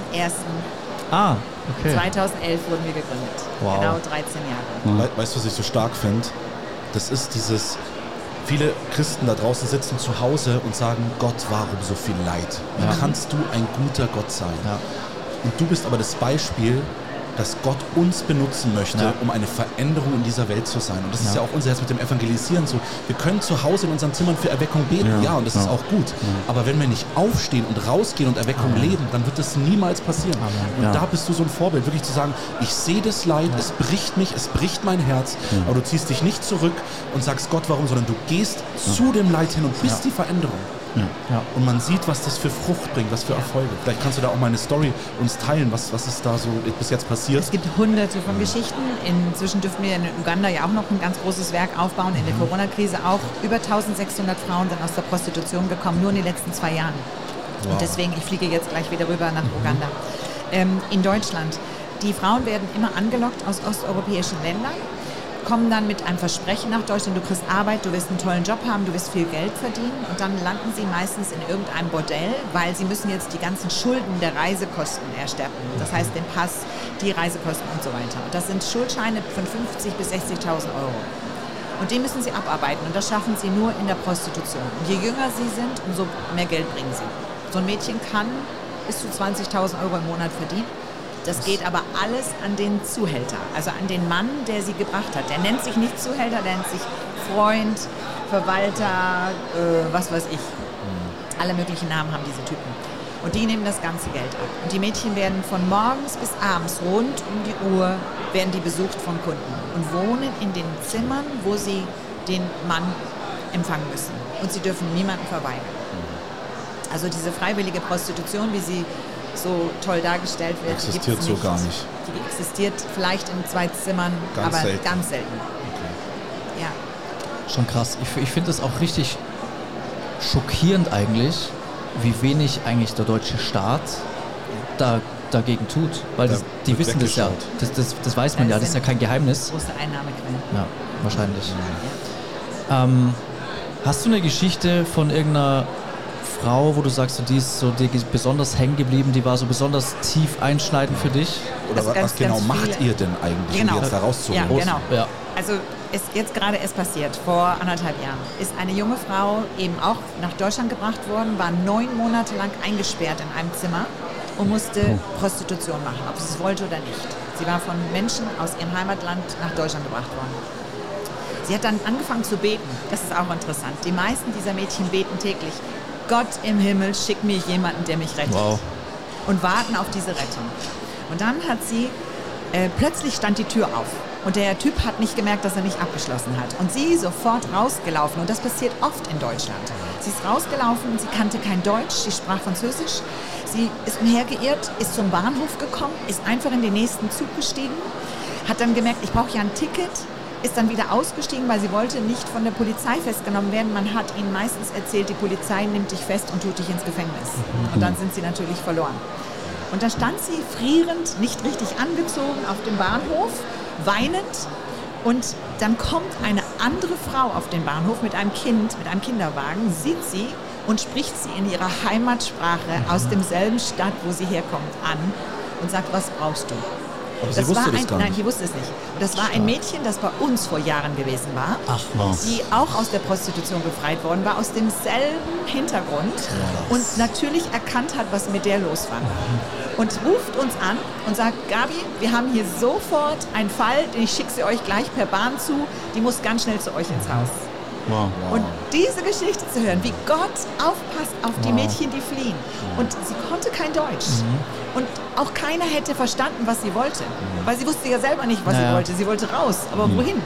Ah, okay. 2011 wurden wir gegründet. Wow. Genau 13 Jahre. We weißt du, was ich so stark finde? Das ist dieses, viele Christen da draußen sitzen zu Hause und sagen, Gott, warum so viel Leid? Wie Ja. kannst du ein guter Gott sein? Ja. Und du bist aber das Beispiel, dass Gott uns benutzen möchte, Ja. um eine Veränderung in dieser Welt zu sein. Und das ist Ja. ja auch unser Herz mit dem Evangelisieren so. Wir können zu Hause in unseren Zimmern für Erweckung beten, ja, Ja. und das ist Ja. auch gut. Aber wenn wir nicht aufstehen und rausgehen und Erweckung leben, dann wird das niemals passieren. Und Ja. da bist du so ein Vorbild, wirklich zu sagen, ich sehe das Leid, es bricht mich, es bricht mein Herz, aber du ziehst dich nicht zurück und sagst Gott, warum, sondern du gehst zu dem Leid hin und bist die Veränderung. Ja. Und man sieht, was das für Frucht bringt, was für Erfolge. Vielleicht kannst du da auch mal eine Story uns teilen, was, was ist da so bis jetzt passiert. Es gibt hunderte von Geschichten. Inzwischen dürften wir in Uganda ja auch noch ein ganz großes Werk aufbauen. In der Corona-Krise auch. Über 1600 Frauen sind aus der Prostitution gekommen, nur in den letzten zwei Jahren. Wow. Und deswegen, ich fliege jetzt gleich wieder rüber nach Uganda. Ähm, in Deutschland. Die Frauen werden immer angelockt aus osteuropäischen Ländern, kommen dann mit einem Versprechen nach Deutschland, du kriegst Arbeit, du wirst einen tollen Job haben, du wirst viel Geld verdienen und dann landen sie meistens in irgendeinem Bordell, weil sie müssen jetzt die ganzen Schulden der Reisekosten erstatten. Das heißt den Pass, die Reisekosten und so weiter. Und das sind Schuldscheine von 50.000 bis 60.000 Euro. Und die müssen sie abarbeiten und das schaffen sie nur in der Prostitution. Und je jünger sie sind, umso mehr Geld bringen sie. So ein Mädchen kann bis zu 20.000 Euro im Monat verdienen. Das geht aber alles an den Zuhälter, also an den Mann, der sie gebracht hat. Der nennt sich nicht Zuhälter, der nennt sich Freund, Verwalter, äh, was weiß ich. Alle möglichen Namen haben diese Typen. Und die nehmen das ganze Geld ab. Und die Mädchen werden von morgens bis abends rund um die Uhr werden die besucht von Kunden und wohnen in den Zimmern, wo sie den Mann empfangen müssen. Und sie dürfen niemanden verweigern. Also diese freiwillige Prostitution, wie sie so toll dargestellt wird, die Existiert gibt's so gar nicht. Die existiert vielleicht in zwei Zimmern, Ganz aber selten. ganz selten. Ja. Schon krass. Ich, ich finde es auch richtig schockierend eigentlich, wie wenig eigentlich der deutsche Staat da, dagegen tut. Weil Da das, die wissen das ja. Das, das, das weiß man Das ja, das ist ja kein Geheimnis. Große Einnahmequelle. Ja, wahrscheinlich. Ähm, hast du eine Geschichte von irgendeiner Frau, wo du sagst, so, die ist so die ist besonders hängen geblieben, die war so besonders tief einschneidend für dich? Oder Also was, ganz, was genau macht viele- ihr denn eigentlich, Genau. um jetzt da rauszuholen? Ja, genau. Ja. Also ist jetzt gerade erst passiert, vor anderthalb Jahren, ist eine junge Frau eben auch nach Deutschland gebracht worden, war neun Monate lang eingesperrt in einem Zimmer und musste Prostitution machen, ob sie es wollte oder nicht. Sie war von Menschen aus ihrem Heimatland nach Deutschland gebracht worden. Sie hat dann angefangen zu beten. Das ist auch interessant. Die meisten dieser Mädchen beten täglich. Gott im Himmel, schick mir jemanden, der mich rettet. Wow. Und warten auf diese Rettung. Und dann hat sie, äh, plötzlich stand die Tür auf. Und der Typ hat nicht gemerkt, dass er nicht abgeschlossen hat. Und sie sofort rausgelaufen. Und das passiert oft in Deutschland. Sie ist rausgelaufen, sie kannte kein Deutsch, sie sprach Französisch. Sie ist umhergeirrt, ist zum Bahnhof gekommen, ist einfach in den nächsten Zug gestiegen, hat dann gemerkt, ich brauche ja ein Ticket, ist dann wieder ausgestiegen, weil sie wollte nicht von der Polizei festgenommen werden. Man hat ihnen meistens erzählt, die Polizei nimmt dich fest und tut dich ins Gefängnis. Und dann sind sie natürlich verloren. Und da stand sie frierend, nicht richtig angezogen auf dem Bahnhof, weinend. Und dann kommt eine andere Frau auf den Bahnhof mit einem Kind, mit einem Kinderwagen, sieht sie und spricht sie in ihrer Heimatsprache aus demselben Stadt, wo sie herkommt, an und sagt, was brauchst du? Aber sie wusste war das ein, gar nein, nicht. die wusste es nicht. Und das war ein Mädchen, das bei uns vor Jahren gewesen war, Ach was. die auch aus der Prostitution befreit worden war, aus demselben Hintergrund und natürlich erkannt hat, was mit der los war. Und ruft uns an und sagt, Gabi, wir haben hier sofort einen Fall, den ich schicke sie euch gleich per Bahn zu, die muss ganz schnell zu euch ins Haus. Wow. Und diese Geschichte zu hören, wie Gott aufpasst auf die Mädchen, die fliehen. Und sie konnte kein Deutsch. Und auch keiner hätte verstanden, was sie wollte. Weil sie wusste ja selber nicht, was Naja. sie wollte. Sie wollte raus, aber wohin?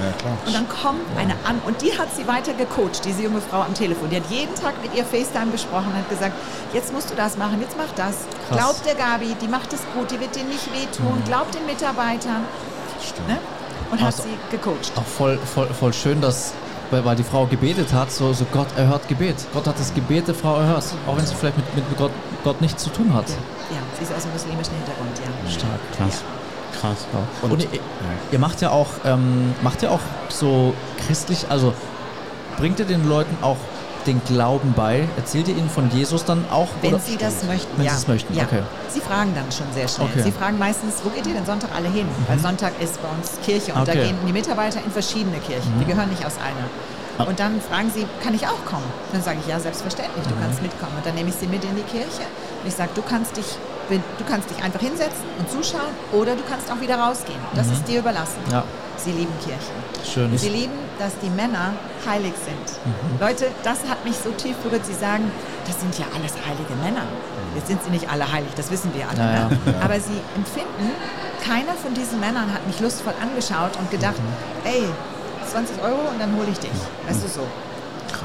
Ja, klar. Und dann kommt eine an und die hat sie weiter gecoacht, diese junge Frau am Telefon. Die hat jeden Tag mit ihr FaceTime gesprochen und hat gesagt, jetzt musst du das machen, jetzt mach das. Glaub der Gabi, die macht es gut, die wird dir nicht wehtun. Glaub den Mitarbeitern. Ne? Und hat Also- sie gecoacht. Auch voll, voll, voll schön, dass, weil, weil die Frau gebetet hat, so, so Gott erhört Gebet. Gott hat das Gebet der Frau erhört, auch wenn sie vielleicht mit, mit Gott, Gott nichts zu tun hat. Ja, sie ist aus dem muslimischen Hintergrund, ja. Stark. Krass. Krass. Und, Und- ihr, ihr macht ja auch, ähm, macht ja auch so christlich, also bringt ihr den Leuten auch den Glauben bei? Erzählt ihr ihnen von Jesus dann auch? Wenn oder? Sie das möchten, Wenn ja. Sie es möchten, ja. okay. Sie fragen dann schon sehr schnell. Okay. Mhm. Sie fragen meistens, wo geht ihr denn Sonntag alle hin? Weil Sonntag ist bei uns Kirche und da Okay. Mhm. gehen die Mitarbeiter in verschiedene Kirchen. Die gehören nicht aus einer. Und dann fragen sie, kann ich auch kommen? Dann sage ich, ja, selbstverständlich, Mhm. du kannst mitkommen. Und dann nehme ich sie mit in die Kirche. Und ich sage, du kannst dich, du kannst dich einfach hinsetzen und zuschauen oder du kannst auch wieder rausgehen. Das ist dir überlassen. Mhm. Ja. Sie lieben Kirchen. Schön. Sie lieben, dass die Männer heilig sind. Mhm. Leute, das hat mich so tief berührt. Sie sagen, das sind ja alles heilige Männer. Jetzt sind sie nicht alle heilig, das wissen wir alle. Ja, ne? ja. Aber sie empfinden, keiner von diesen Männern hat mich lustvoll angeschaut und gedacht, Mhm. ey, 20 Euro und dann hole ich dich. Weißt du so.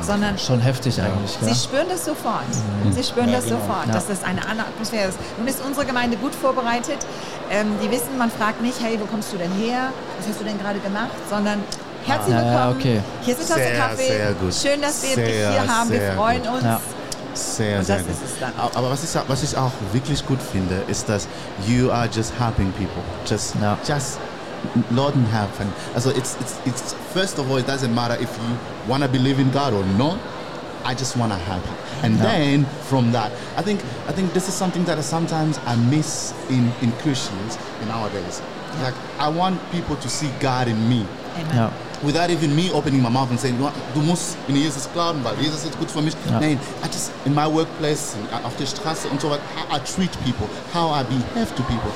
Sondern Schon heftig eigentlich, Sie gell? spüren das sofort. Sie spüren das sofort, dass das eine andere Atmosphäre ist. Nun ist unsere Gemeinde gut vorbereitet. Ähm, die wissen, man fragt nicht, hey, wo kommst du denn her? Was hast du denn gerade gemacht? Sondern herzlich Ah. Ja, ja, willkommen. okay. Hier ist eine Tasse Kaffee. sehr gut. Schön, dass wir dich Sehr, hier haben. Wir freuen gut. uns. Ja. Sehr, Und sehr das gut. ist es dann. A- Aber was ich, was ich auch wirklich gut finde, ist, dass you are just helping people. Just, Ja. just Leuten helfen. Also it's, it's, it's, first of all, it doesn't matter if you want to believe in God or not. I just want to help you. And Yeah. then from that, I think, I think this is something that sometimes I miss in, in Christians in nowadays. Like, I want people to see God in me. Amen. Ja. without even me opening my mouth and saying, "Du- du musst in Jesus glauben, weil Jesus ist gut für mich. Ja. Nein, I just, in my workplace, in- auf der Straße und so weiter, how I treat people, how I behave to people,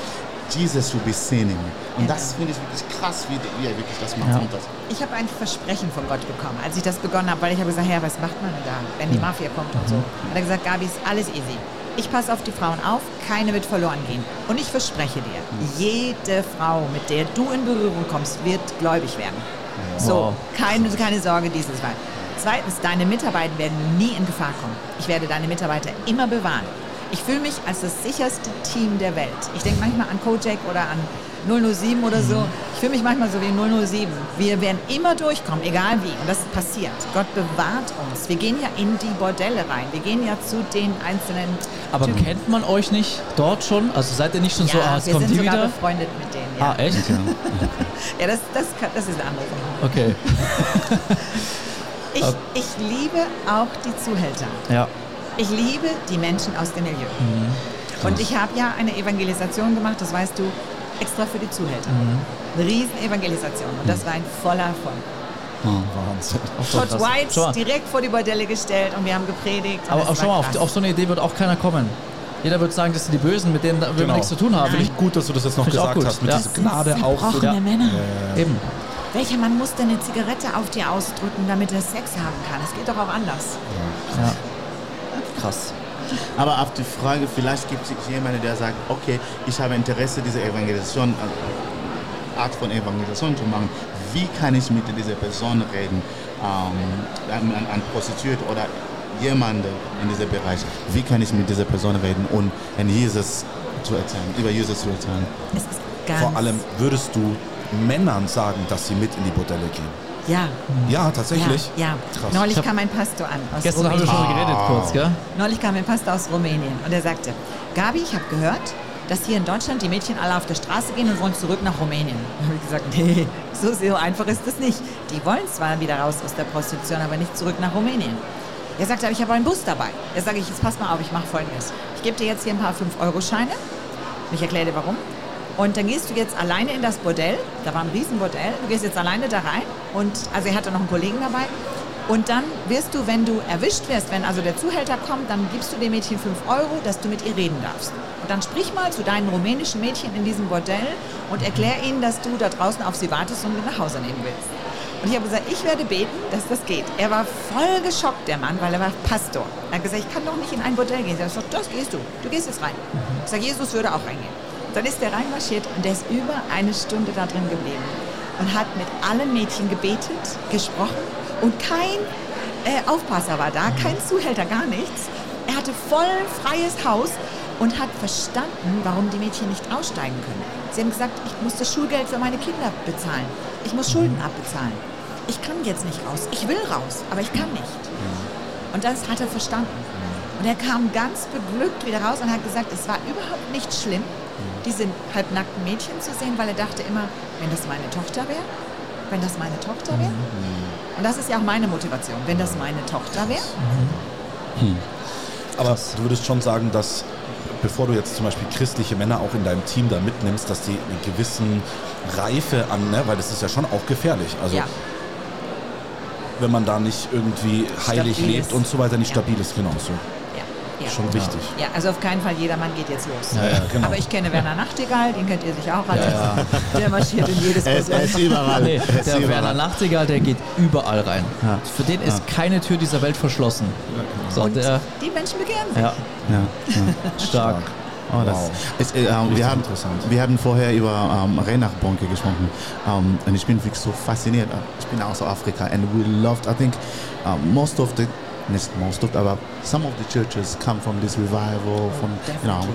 Jesus will be seen in me. Und das finde ich wirklich krass, wie, wie er wirklich das macht. Ja. Und das, Ich habe ein Versprechen von Gott bekommen, als ich das begonnen habe, weil ich habe gesagt, Herr, was macht man denn da, wenn die Mafia kommt und so. Hat er gesagt, Gabi, ist alles easy. Ich passe auf die Frauen auf, keine wird verloren gehen. Und ich verspreche dir, jede Frau, mit der du in Berührung kommst, wird gläubig werden. So, keine, keine Sorge dieses Mal. Zweitens, deine Mitarbeiter werden nie in Gefahr kommen. Ich werde deine Mitarbeiter immer bewahren. Ich fühle mich als das sicherste Team der Welt. Ich denke manchmal an Kojak oder an 007 oder so. Ich fühle mich manchmal so wie 007. Wir werden immer durchkommen, egal wie. Und das passiert. Gott bewahrt uns. Wir gehen ja in die Bordelle rein. Wir gehen ja zu den einzelnen Aber Typen. kennt man euch nicht dort schon? Also seid ihr nicht schon ja, so, ah, jetzt wir kommt sind die sogar wieder? befreundet mit denen. Ja, Ah, echt? ja das, das, kann, das ist eine andere Sache. Okay. Ich, ich liebe auch die Zuhälter. Ja. Ich liebe die Menschen aus dem Milieu. Mhm. Und ich habe ja eine Evangelisation gemacht, das weißt du, extra für die Zuhälter. Mhm. Eine riesen Evangelisation. Und das war ein voller Erfolg. Wahnsinn. Todd krass. White mal. direkt vor die Bordelle gestellt und wir haben gepredigt. Aber auch schau mal, auf, auf so eine Idee wird auch keiner kommen. Jeder wird sagen, das sind die Bösen, mit denen will Genau. nichts zu tun haben. Finde ich gut, dass du das jetzt noch auch gesagt hast. Mit ja. dieser Gnade auch. für- Zerbrochene Männer. Eben. Welcher Mann muss denn eine Zigarette auf dir ausdrücken, damit er Sex haben kann? Es geht doch auch anders. Ja. Krass. aber auf die Frage, vielleicht gibt es jemanden, der sagt, okay, ich habe Interesse, diese Evangelisation, äh, Art von Evangelisation zu machen. Wie kann ich mit dieser Person reden, ähm, an, an, Prostituierte oder jemanden in diesem Bereich? Wie kann ich mit dieser Person reden und an Jesus zu erzählen, über Jesus zu erzählen? Vor allem würdest du Männern sagen, dass sie mit in die Bordelle gehen. Ja. Ja, tatsächlich. Ja, ja. Krass. Neulich kam ein Pastor an aus Gestern haben wir Rumänien. schon geredet kurz, gell? Neulich kam ein Pastor aus Rumänien und er sagte, Gabi, ich habe gehört, dass hier in Deutschland die Mädchen alle auf der Straße gehen und wollen zurück nach Rumänien. Dann habe ich gesagt, nee, so, so einfach ist das nicht. Die wollen zwar wieder raus aus der Prostitution, aber nicht zurück nach Rumänien. Er sagte, aber ich habe einen Bus dabei. Da sage ich, jetzt pass mal auf, ich mache folgendes. Ich gebe dir jetzt hier ein paar 5-Euro-Scheine. Ich erkläre dir warum. Und dann gehst du jetzt alleine in das Bordell. Da war ein Riesenbordell. Du gehst jetzt alleine da rein. Und also er hatte noch einen Kollegen dabei. Und dann wirst du, wenn du erwischt wirst, wenn also der Zuhälter kommt, dann gibst du dem Mädchen 5 Euro, dass du mit ihr reden darfst. Und dann sprich mal zu deinen rumänischen Mädchen in diesem Bordell und erklär ihnen, dass du da draußen auf sie wartest und mit nach Hause nehmen willst. Und ich habe gesagt, ich werde beten, dass das geht. Er war voll geschockt, der Mann, weil er war Pastor. Er hat gesagt, ich kann doch nicht in ein Bordell gehen. Ich habe gesagt, das gehst du. Du gehst jetzt rein. Ich sage, Jesus würde auch reingehen. Dann ist er reinmarschiert und der ist über eine Stunde da drin geblieben und hat mit allen Mädchen gebetet, gesprochen und kein äh, Aufpasser war da, kein Zuhälter, gar nichts. Er hatte voll freies Haus und hat verstanden, warum die Mädchen nicht aussteigen können. Sie haben gesagt, ich muss das Schulgeld für meine Kinder bezahlen. Ich muss Schulden abbezahlen. Ich kann jetzt nicht raus. Ich will raus, aber ich kann nicht. Und das hat er verstanden. Und er kam ganz beglückt wieder raus und hat gesagt, es war überhaupt nicht schlimm, diese halbnackten Mädchen zu sehen, weil er dachte immer, wenn das meine Tochter wäre, wenn das meine Tochter wäre? Und das ist ja auch meine Motivation, wenn das meine Tochter wäre. Aber du würdest schon sagen, dass bevor du jetzt zum Beispiel christliche Männer auch in deinem Team da mitnimmst, dass die eine gewissen Reife an, ne, weil das ist ja schon auch gefährlich. Also Ja. wenn man da nicht irgendwie heilig Stabil lebt ist. und so weiter, nicht Ja. stabil ist, genau so. Ja. Schon wichtig. Ja, also auf keinen Fall jeder Mann geht jetzt los. Ja, ja, genau. Aber ich kenne Werner Nachtigall, den kennt ihr sicher auch alle. Der marschiert in jedes ist, er ist überall. Nee, Er ist der Werner überall. Nachtigall, der geht überall rein. Ja. Für den ist keine Tür dieser Welt verschlossen. So, Und der, die Menschen begehren sich. ja, Ja, ja. stark. Oh, das Wow. ist, äh, Richtig wir, haben, interessant. wir haben vorher über ähm, Reinach-Bonke gesprochen ähm, und ich bin wirklich so fasziniert. Ich bin aus Afrika and we loved, I think um, most of the, most of, aber some of the churches come from this revival from, you know,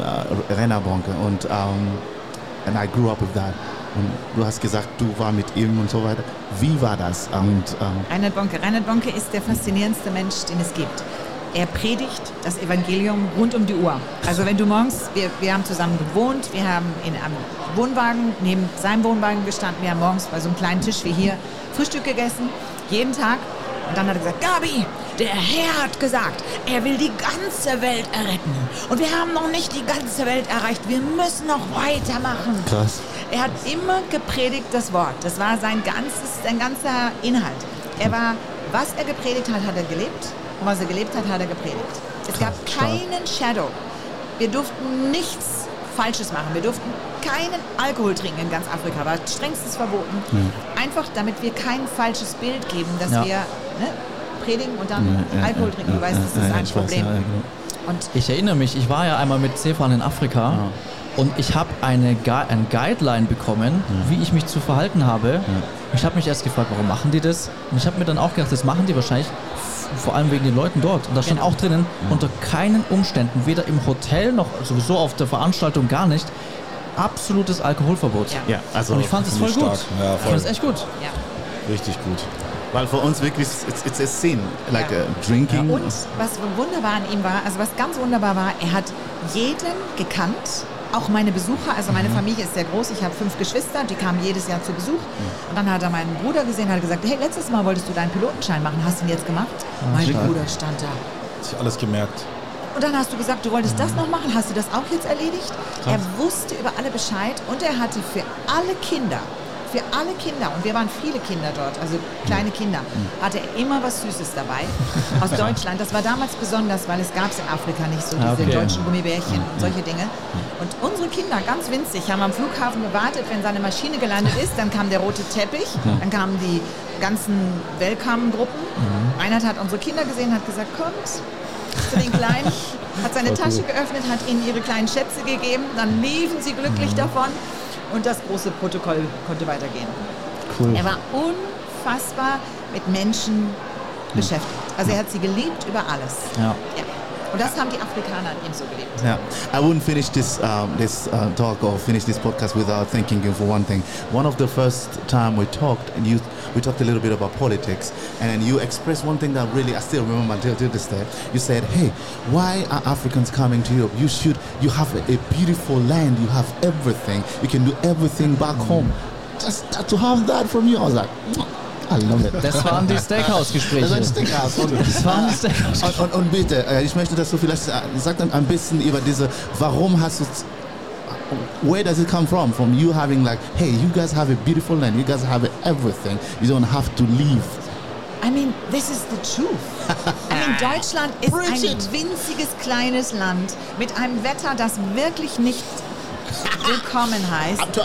uh, Reinach-Bonke und um, and I grew up with that. Und du hast gesagt, du war mit ihm und so weiter. Wie war das? Und ähm, Reinhard Bonke. Reinhard Bonke ist der faszinierendste Mensch, den es gibt. Er predigt das Evangelium rund um die Uhr. Also wenn du morgens, wir, wir haben zusammen gewohnt, wir haben in einem Wohnwagen neben seinem Wohnwagen gestanden, wir haben morgens bei so einem kleinen Tisch wie hier Frühstück gegessen, jeden Tag. Und dann hat er gesagt, Gabi, der Herr hat gesagt, er will die ganze Welt erretten. Und wir haben noch nicht die ganze Welt erreicht, wir müssen noch weitermachen. Krass. Er hat immer gepredigt das Wort. Das war sein ganzes, sein ganzer Inhalt. Er war, was er gepredigt hat, hat er gelebt. Und was er gelebt hat, hat er gepredigt. Es gab keinen Shadow. Wir durften nichts Falsches machen. Wir durften keinen Alkohol trinken in ganz Afrika. War strengstens verboten. Einfach, damit wir kein falsches Bild geben, dass Ja. wir ne, predigen und dann Alkohol trinken. Du weißt, das ist ein ich weiß, Problem. ja, genau. Und Ich erinnere mich, ich war ja einmal mit Stefan in Afrika und ich habe eine Gu ein Guideline bekommen, wie ich mich zu verhalten habe. Ich habe mich erst gefragt, warum machen die das? Und ich habe mir dann auch gedacht, das machen die wahrscheinlich vor allem wegen den Leuten dort. Und da stand Genau. auch drinnen, unter keinen Umständen, weder im Hotel noch sowieso auf der Veranstaltung gar nicht, absolutes Alkoholverbot. Ja. Ja, also Und ich fand es voll gut. stark. Ja, ich fand es echt gut. ja. Richtig gut. Weil für uns wirklich, it's, it's a sin, like Ja. uh, drinking. Und was wunderbar an ihm war, also was ganz wunderbar war, er hat jeden gekannt, auch meine Besucher, also meine Familie ist sehr groß, ich habe fünf Geschwister, die kamen jedes Jahr zu Besuch. Und dann hat er meinen Bruder gesehen, hat gesagt, hey, letztes Mal wolltest du deinen Pilotenschein machen, hast du ihn jetzt gemacht? mein stark. Bruder stand da. Hat sich alles gemerkt. Und dann hast du gesagt, du wolltest das noch machen, hast du das auch jetzt erledigt? Er wusste über alle Bescheid und er hatte für alle Kinder, für alle Kinder, und wir waren viele Kinder dort, also kleine Kinder, hatte er immer was Süßes dabei aus Deutschland. Das war damals besonders, weil es gab es in Afrika nicht so diese Ah, okay. deutschen Gummibärchen und solche Dinge. Und unsere Kinder, ganz winzig, haben am Flughafen gewartet, wenn seine Maschine gelandet ist, dann kam der rote Teppich, dann kamen die ganzen Welcome-Gruppen. Reinhard hat unsere Kinder gesehen, hat gesagt, kommt, zu den Kleinen, hat seine Tasche geöffnet, hat ihnen ihre kleinen Schätze gegeben, dann liefen sie glücklich davon und das große Protokoll konnte weitergehen. cool. Er war unfassbar mit Menschen beschäftigt. Also er hat sie geliebt über alles. Ja. Ja. Und das haben die Afrikaner an ihm so geliebt. Yeah, I wouldn't finish this um, this uh, talk or finish this podcast without thanking you for one thing. One of the first time we talked, and you we talked a little bit about politics, and you expressed one thing that really I still remember until, till this day. You said, "Hey, why are Africans coming to Europe? You should. You have a, a beautiful land. You have everything. You can do everything back home. Just to have that from you, I was like, I love it. Das waren die Das Steakhouse-Gespräche. Steakhouse. Das waren die Steakhouse und, und, und bitte, äh, ich möchte, dass du vielleicht äh, sag dann ein bisschen über diese, warum hast du, where does it come from? From you having like, hey, you guys have a beautiful land, you guys have everything, you don't have to leave. I mean, this is the truth. I mean, Deutschland ist Preach ein winziges kleines Land mit einem Wetter, das wirklich nicht willkommen heißt.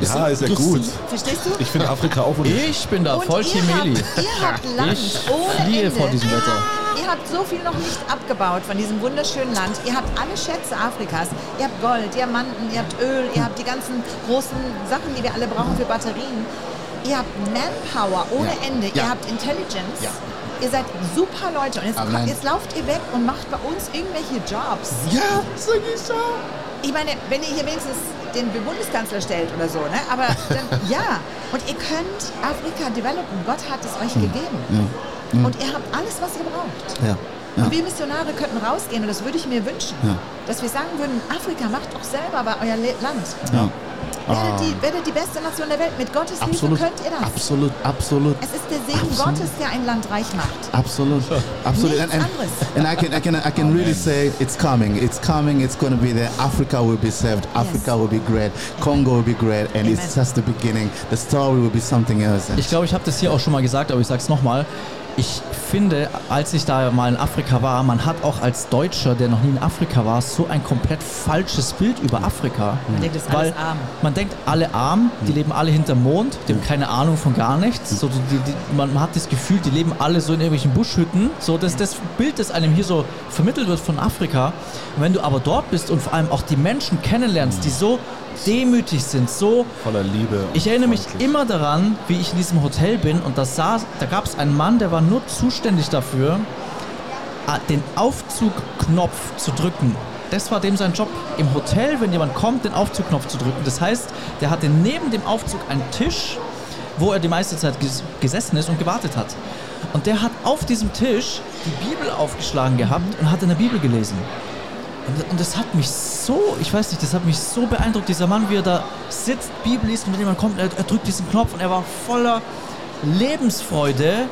Ja, ist ja gut. Verstehst du? Ich finde Afrika auch wunderschön. Ich bin da Und voll ihr Chemeli. habt, ihr habt Land Ich ohne Ende. vor diesem Wetter. Ihr habt so viel noch nicht abgebaut von diesem wunderschönen Land. Ihr habt alle Schätze Afrikas. Ihr habt Gold, Diamanten, ihr habt Öl, ihr habt die ganzen großen Sachen, die wir alle brauchen für Batterien. Ihr habt Manpower ohne Ja. Ende. Ja. Ihr habt Intelligence. Ja. Ihr seid super Leute. Und jetzt, Amen. jetzt lauft ihr weg und macht bei uns irgendwelche Jobs. Ja, sag ich so. Ich meine, wenn ihr hier wenigstens den Bundeskanzler stellt oder so, ne? Aber dann, ja. Und ihr könnt Afrika developen. Gott hat es euch gegeben. Und ihr habt alles, was ihr braucht. Ja, ja. Und wir Missionare könnten rausgehen und das würde ich mir wünschen, Ja. dass wir sagen würden, Afrika macht doch selber bei euer Land. ja. Werdet, die, werdet die beste Nation der Welt. Mit Gottes Absolut, Hilfe könnt ihr das. absolut, absolut. Es ist der Segen Absolut. Gottes, der ein Land reich macht. Absolutely, absolutely, and, and, anderes. and I can, I can, I can really say it's coming. It's coming. It's going to be there. Africa will be saved. Africa will be great. Congo will be great, and it's Amen. just the beginning. The story will be something else. Ich glaube, ich habe das hier auch schon mal gesagt, aber ich sage es nochmal. Ich finde, als ich da mal in Afrika war, man hat auch als Deutscher, der noch nie in Afrika war, so ein komplett falsches Bild über Afrika. Man denkt, es alles arm. man denkt, alle arm, die leben alle hinterm Mond, die haben keine Ahnung von gar nichts. So, die, die, man, man hat das Gefühl, die leben alle so in irgendwelchen Buschhütten. So, das, das Bild, das einem hier so vermittelt wird von Afrika. Und wenn du aber dort bist und vor allem auch die Menschen kennenlernst, die so demütig sind, so Voller Liebe. ich erinnere mich freundlich. immer daran, wie ich in diesem Hotel bin und da saß, da gab es einen Mann, der war nur zuständig dafür, ah, den Aufzugknopf zu drücken. Das war dem sein Job im Hotel, wenn jemand kommt, den Aufzugknopf zu drücken. Das heißt, der hatte neben dem Aufzug einen Tisch, wo er die meiste Zeit ges gesessen ist und gewartet hat. Und der hat auf diesem Tisch die Bibel aufgeschlagen gehabt und hat in der Bibel gelesen. Und, und das hat mich so, ich weiß nicht, das hat mich so beeindruckt, dieser Mann, wie er da sitzt, Bibel liest und wenn jemand kommt, er, er drückt diesen Knopf und er war voller Lebensfreude.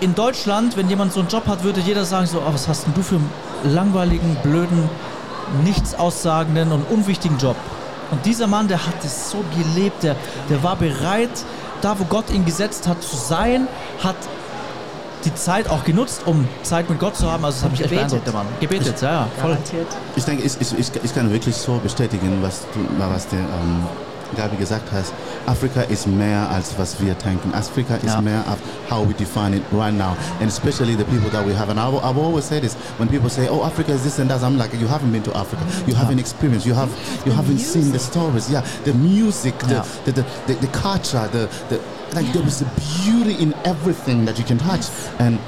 In Deutschland, wenn jemand so einen Job hat, würde jeder sagen so, oh, was hast denn du für einen langweiligen, blöden, nichts aussagenden und unwichtigen Job. Und dieser Mann, der hat es so gelebt, der, der war bereit, da wo Gott ihn gesetzt hat zu sein, hat die Zeit auch genutzt, um Zeit mit Gott zu haben. Also das hat mich echt Gebetet. beeindruckt, der Mann. Gebetet, ja, ja, voll. Garantiert. Ich denke, ich, ich, ich, ich kann wirklich so bestätigen, was, du, was der ähm, Gabi gesagt hat. Afrika ist mehr als was wir denken. Afrika ist Ja. mehr of how we define it right now, and especially the people that we have. And I've, I've always said this when people say, "Oh, Africa is this and that," I'm like, "You haven't been to Africa. You haven't experienced. You have you haven't seen the stories. Yeah, the music, the Yeah. the, the, the, the culture, the, the like there is a beauty in everything that you can touch." And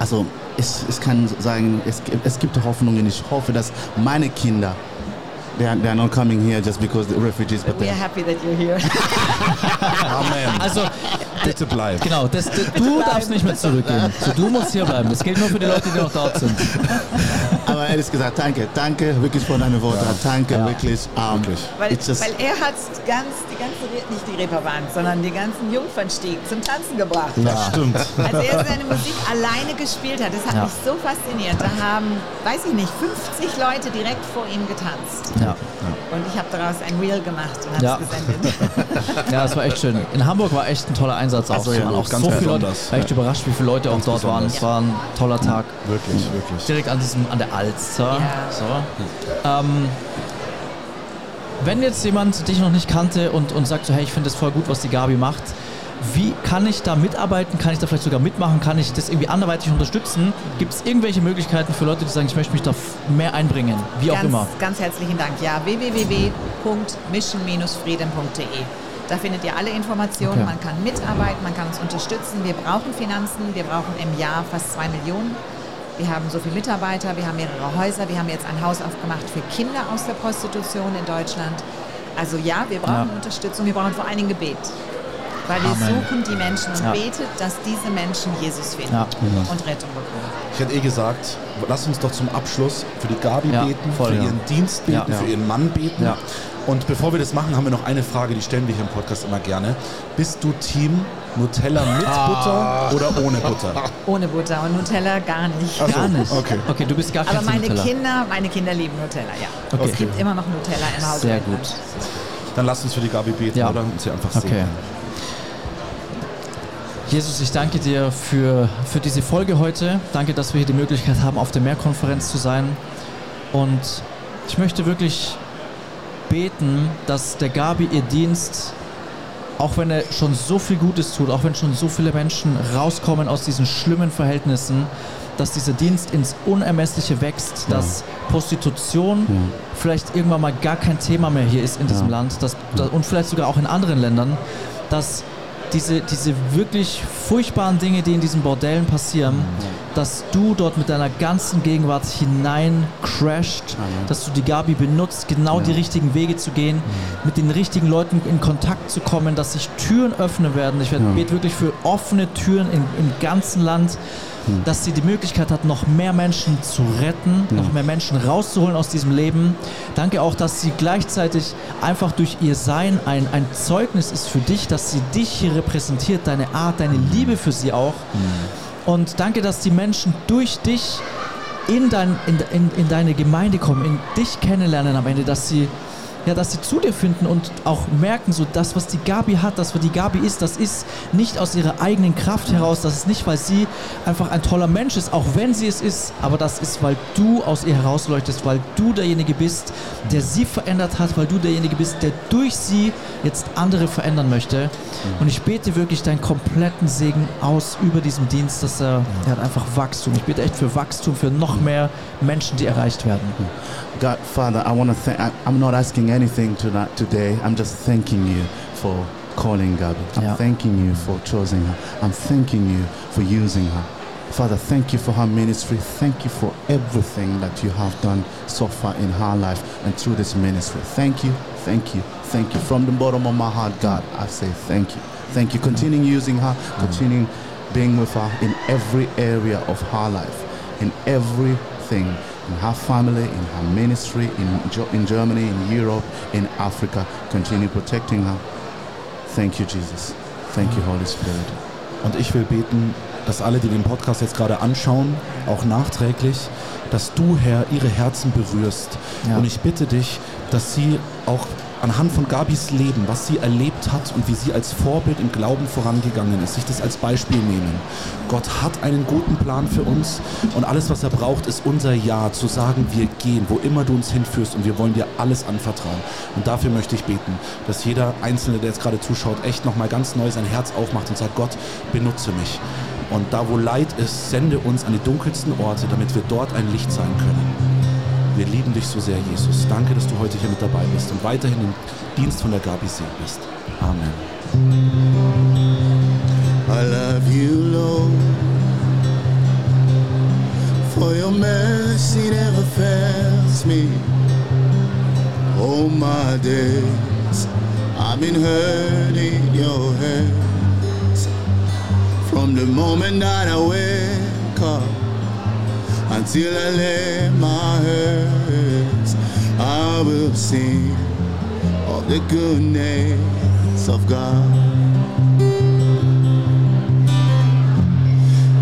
also ich, ich kann sagen, es, gibt- es gibt Hoffnungen. Ich hoffe, dass meine Kinder, they are, they are not coming here just because the refugees, but We they are happy that you're here. Amen. Also, Bitte bleib. genau, das, das, du darfst nicht mehr zurückgehen. So, du musst hier bleiben. Das gilt nur für die Leute, die noch dort sind. Aber ehrlich gesagt, danke, danke wirklich für deine Worte. Danke, Ja. wirklich. Um, Wirklich. Weil, weil er hat ganz, die ganze, nicht die Reeperbahn, sondern die ganzen Jungfernstieg zum Tanzen gebracht. Das stimmt. Als er seine Musik alleine gespielt hat, das hat Ja. mich so fasziniert. Da haben, weiß ich nicht, 50 Leute direkt vor ihm getanzt. Ja. Und ich habe daraus ein Reel gemacht und habe Ja. es gesendet. ja, das war echt schön. In Hamburg war echt ein toller Einsatz auch. Absolut, Man auch ganz so viele Leute. War echt überrascht, wie viele Leute auch dort waren. besonders. Es war ein toller Tag. Wirklich, wirklich. Direkt an diesem, an der Alster. Ja. So. Ähm, wenn jetzt jemand dich noch nicht kannte und, und sagt so, hey, ich finde das voll gut, was die Gabi macht, wie kann ich da mitarbeiten? Kann ich da vielleicht sogar mitmachen? Kann ich das irgendwie anderweitig unterstützen? Gibt es irgendwelche Möglichkeiten für Leute, die sagen, ich möchte mich da mehr einbringen? Wie auch ganz, immer. Ganz herzlichen Dank. Ja, www.mission-frieden.de. Da findet ihr alle Informationen. Okay. Man kann mitarbeiten, man kann uns unterstützen. Wir brauchen Finanzen. Wir brauchen im Jahr fast zwei Millionen. Wir haben so viele Mitarbeiter, wir haben mehrere Häuser. Wir haben jetzt ein Haus aufgemacht für Kinder aus der Prostitution in Deutschland. Also ja, wir brauchen Ja. Unterstützung. Wir brauchen vor allen Dingen Gebet. Weil wir Amen. suchen die Menschen und Ja. betet, dass diese Menschen Jesus finden Ja. und Rettung bekommen. Ich hätte eh gesagt, lass uns doch zum Abschluss für die Gabi Ja, beten, voll, für ja. ihren Dienst beten, Ja. für ihren Mann beten. Ja. Und bevor wir das machen, haben wir noch eine Frage, die stellen wir hier im Podcast immer gerne. Bist du Team Nutella mit Ah. Butter oder ohne Butter? Ohne Butter und Nutella gar nicht. Ach so, Gar nicht. okay. Okay, du bist gar kein Aber meine Nutella. Kinder, meine Kinder lieben Nutella, ja. Okay. Es gibt immer noch Nutella im Haus. Sehr gut. Dann lass uns für die Gabi beten, Ja. oder? Und sie einfach Okay. segnen. Jesus, ich danke dir für, für diese Folge heute. Danke, dass wir hier die Möglichkeit haben, auf der Mehrkonferenz zu sein. Und ich möchte wirklich beten, dass der Gabi ihr Dienst, auch wenn er schon so viel Gutes tut, auch wenn schon so viele Menschen rauskommen aus diesen schlimmen Verhältnissen, dass dieser Dienst ins Unermessliche wächst, dass Prostitution vielleicht irgendwann mal gar kein Thema mehr hier ist in diesem Land dass, da, und vielleicht sogar auch in anderen Ländern, dass diese, diese wirklich furchtbaren Dinge, die in diesen Bordellen passieren, dass du dort mit deiner ganzen Gegenwart hinein crasht, Amen. dass du die Gabi benutzt, genau die richtigen Wege zu gehen, mit den richtigen Leuten in Kontakt zu kommen, dass sich Türen öffnen werden. Ich werde Ja. bete wirklich für offene Türen in, im ganzen Land, dass sie die Möglichkeit hat, noch mehr Menschen zu retten, noch mehr Menschen rauszuholen aus diesem Leben. Danke auch, dass sie gleichzeitig einfach durch ihr Sein ein, ein Zeugnis ist für dich, dass sie dich hier repräsentiert, deine Art, deine Liebe für sie auch. Und danke, dass die Menschen durch dich in, dein, in, in, in deine Gemeinde kommen, in dich kennenlernen am Ende, dass sie, ja, dass sie zu dir finden und auch merken, so das, was die Gabi hat, das, was die Gabi ist, das ist nicht aus ihrer eigenen Kraft heraus, das ist nicht, weil sie einfach ein toller Mensch ist, auch wenn sie es ist, aber das ist, weil du aus ihr herausleuchtest, weil du derjenige bist, der sie verändert hat, weil du derjenige bist, der durch sie jetzt andere verändern möchte. Und ich bete wirklich deinen kompletten Segen aus über diesem Dienst, dass er, er hat einfach Wachstum. Ich bete echt für Wachstum, für noch mehr Menschen, die erreicht werden. God, Father, I want to thank. I'm not asking anything tonight, today. I'm just thanking you for calling Gabi. I'm Yeah. thanking you for choosing her. I'm thanking you for using her. Father, thank you for her ministry. Thank you for everything that you have done so far in her life and through this ministry. Thank you, thank you, thank you. From the bottom of my heart, God, I say thank you. Thank you. Continuing using her, continuing being with her in every area of her life, in everything, in her family, in her ministry, in, in Germany, in Europe, in Africa. Continue protecting her. Thank you, Jesus. Thank you, Holy Spirit. Und ich will beten, dass alle, die den Podcast jetzt gerade anschauen, auch nachträglich, dass du, Herr, ihre Herzen berührst. Ja. Und ich bitte dich, dass sie auch anhand von Gabis Leben, was sie erlebt hat und wie sie als Vorbild im Glauben vorangegangen ist, sich das als Beispiel nehmen. Gott hat einen guten Plan für uns und alles, was er braucht, ist unser Ja, zu sagen, wir gehen, wo immer du uns hinführst und wir wollen dir alles anvertrauen. Und dafür möchte ich beten, dass jeder Einzelne, der jetzt gerade zuschaut, echt nochmal ganz neu sein Herz aufmacht und sagt, Gott, benutze mich. Und da, wo Leid ist, sende uns an die dunkelsten Orte, damit wir dort ein Licht sein können. Wir lieben dich so sehr, Jesus. Danke, dass du heute hier mit dabei bist und weiterhin im Dienst von der Gabi segnest. Amen. I love you, Lord, for your mercy never fails me. All my days, I've been hurt in your hands. From the moment that I wake up until I lay my head, I will sing of the goodness of God.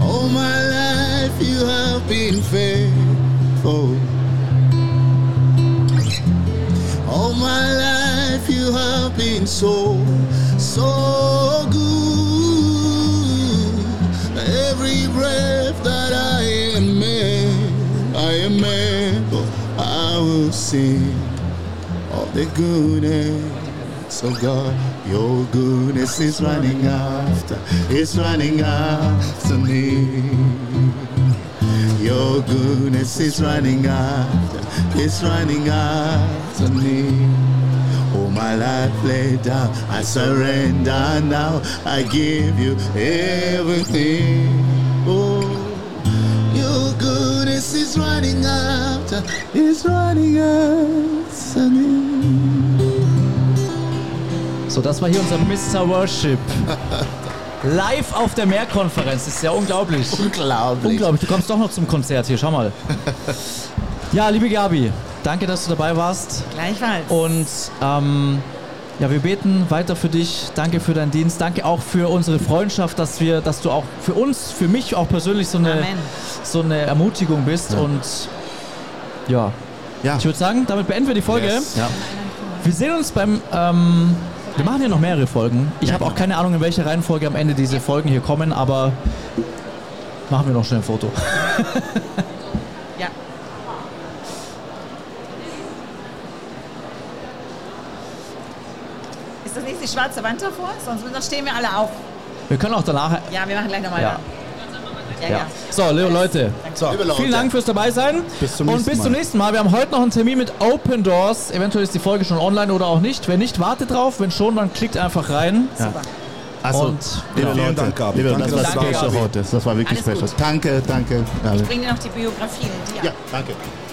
All my life you have been faithful. All my life you have been so, so good. Every breath sing of the goodness of God. Your goodness is running after, it's running after me. Your goodness is running after, it's running after me. All my life laid down, I surrender now. I give you everything. Oh, it's running. So, das war hier unser Mr. Worship. Live auf der Mehrkonferenz. Das ist ja unglaublich. Unglaublich. Unglaublich. Du kommst doch noch zum Konzert hier. Schau mal. Ja, liebe Gabi, danke, dass du dabei warst. Gleichfalls. Und ähm, ja, wir beten weiter für dich. Danke für deinen Dienst. Danke auch für unsere Freundschaft, dass wir, dass du auch für uns, für mich auch persönlich so eine, Amen. so eine Ermutigung bist. Und ja, Ja. ich würde sagen, damit beenden wir die Folge. Yes. Ja. Wir sehen uns beim. Ähm, wir machen ja noch mehrere Folgen. Ich Ja, habe auch genau. keine Ahnung, in welcher Reihenfolge am Ende diese Folgen hier kommen, aber machen wir noch schnell ein Foto. ja. Ist das nicht die schwarze Wand davor? Sonst sonst stehen wir alle auf. Wir können auch danach. Ja, wir machen gleich nochmal. Ja. Ja, Ja. ja. So, liebe Leute. So, Liebe Leute. Vielen Dank fürs dabei sein. Bis zum Und bis zum nächsten Mal. Wir haben heute noch einen Termin mit Open Doors. Eventuell ist die Folge schon online oder auch nicht. Wenn nicht, wartet drauf. Wenn schon, dann klickt einfach rein. Super. Also, Und liebe vielen Leute, Dank, Gabi. Liebe, Danke, das war du da special warst. heute. Das war wirklich Alles special. gut. Danke, danke. Gabi. Ich bringe dir noch die Biografie. Die Ja, danke. Ja.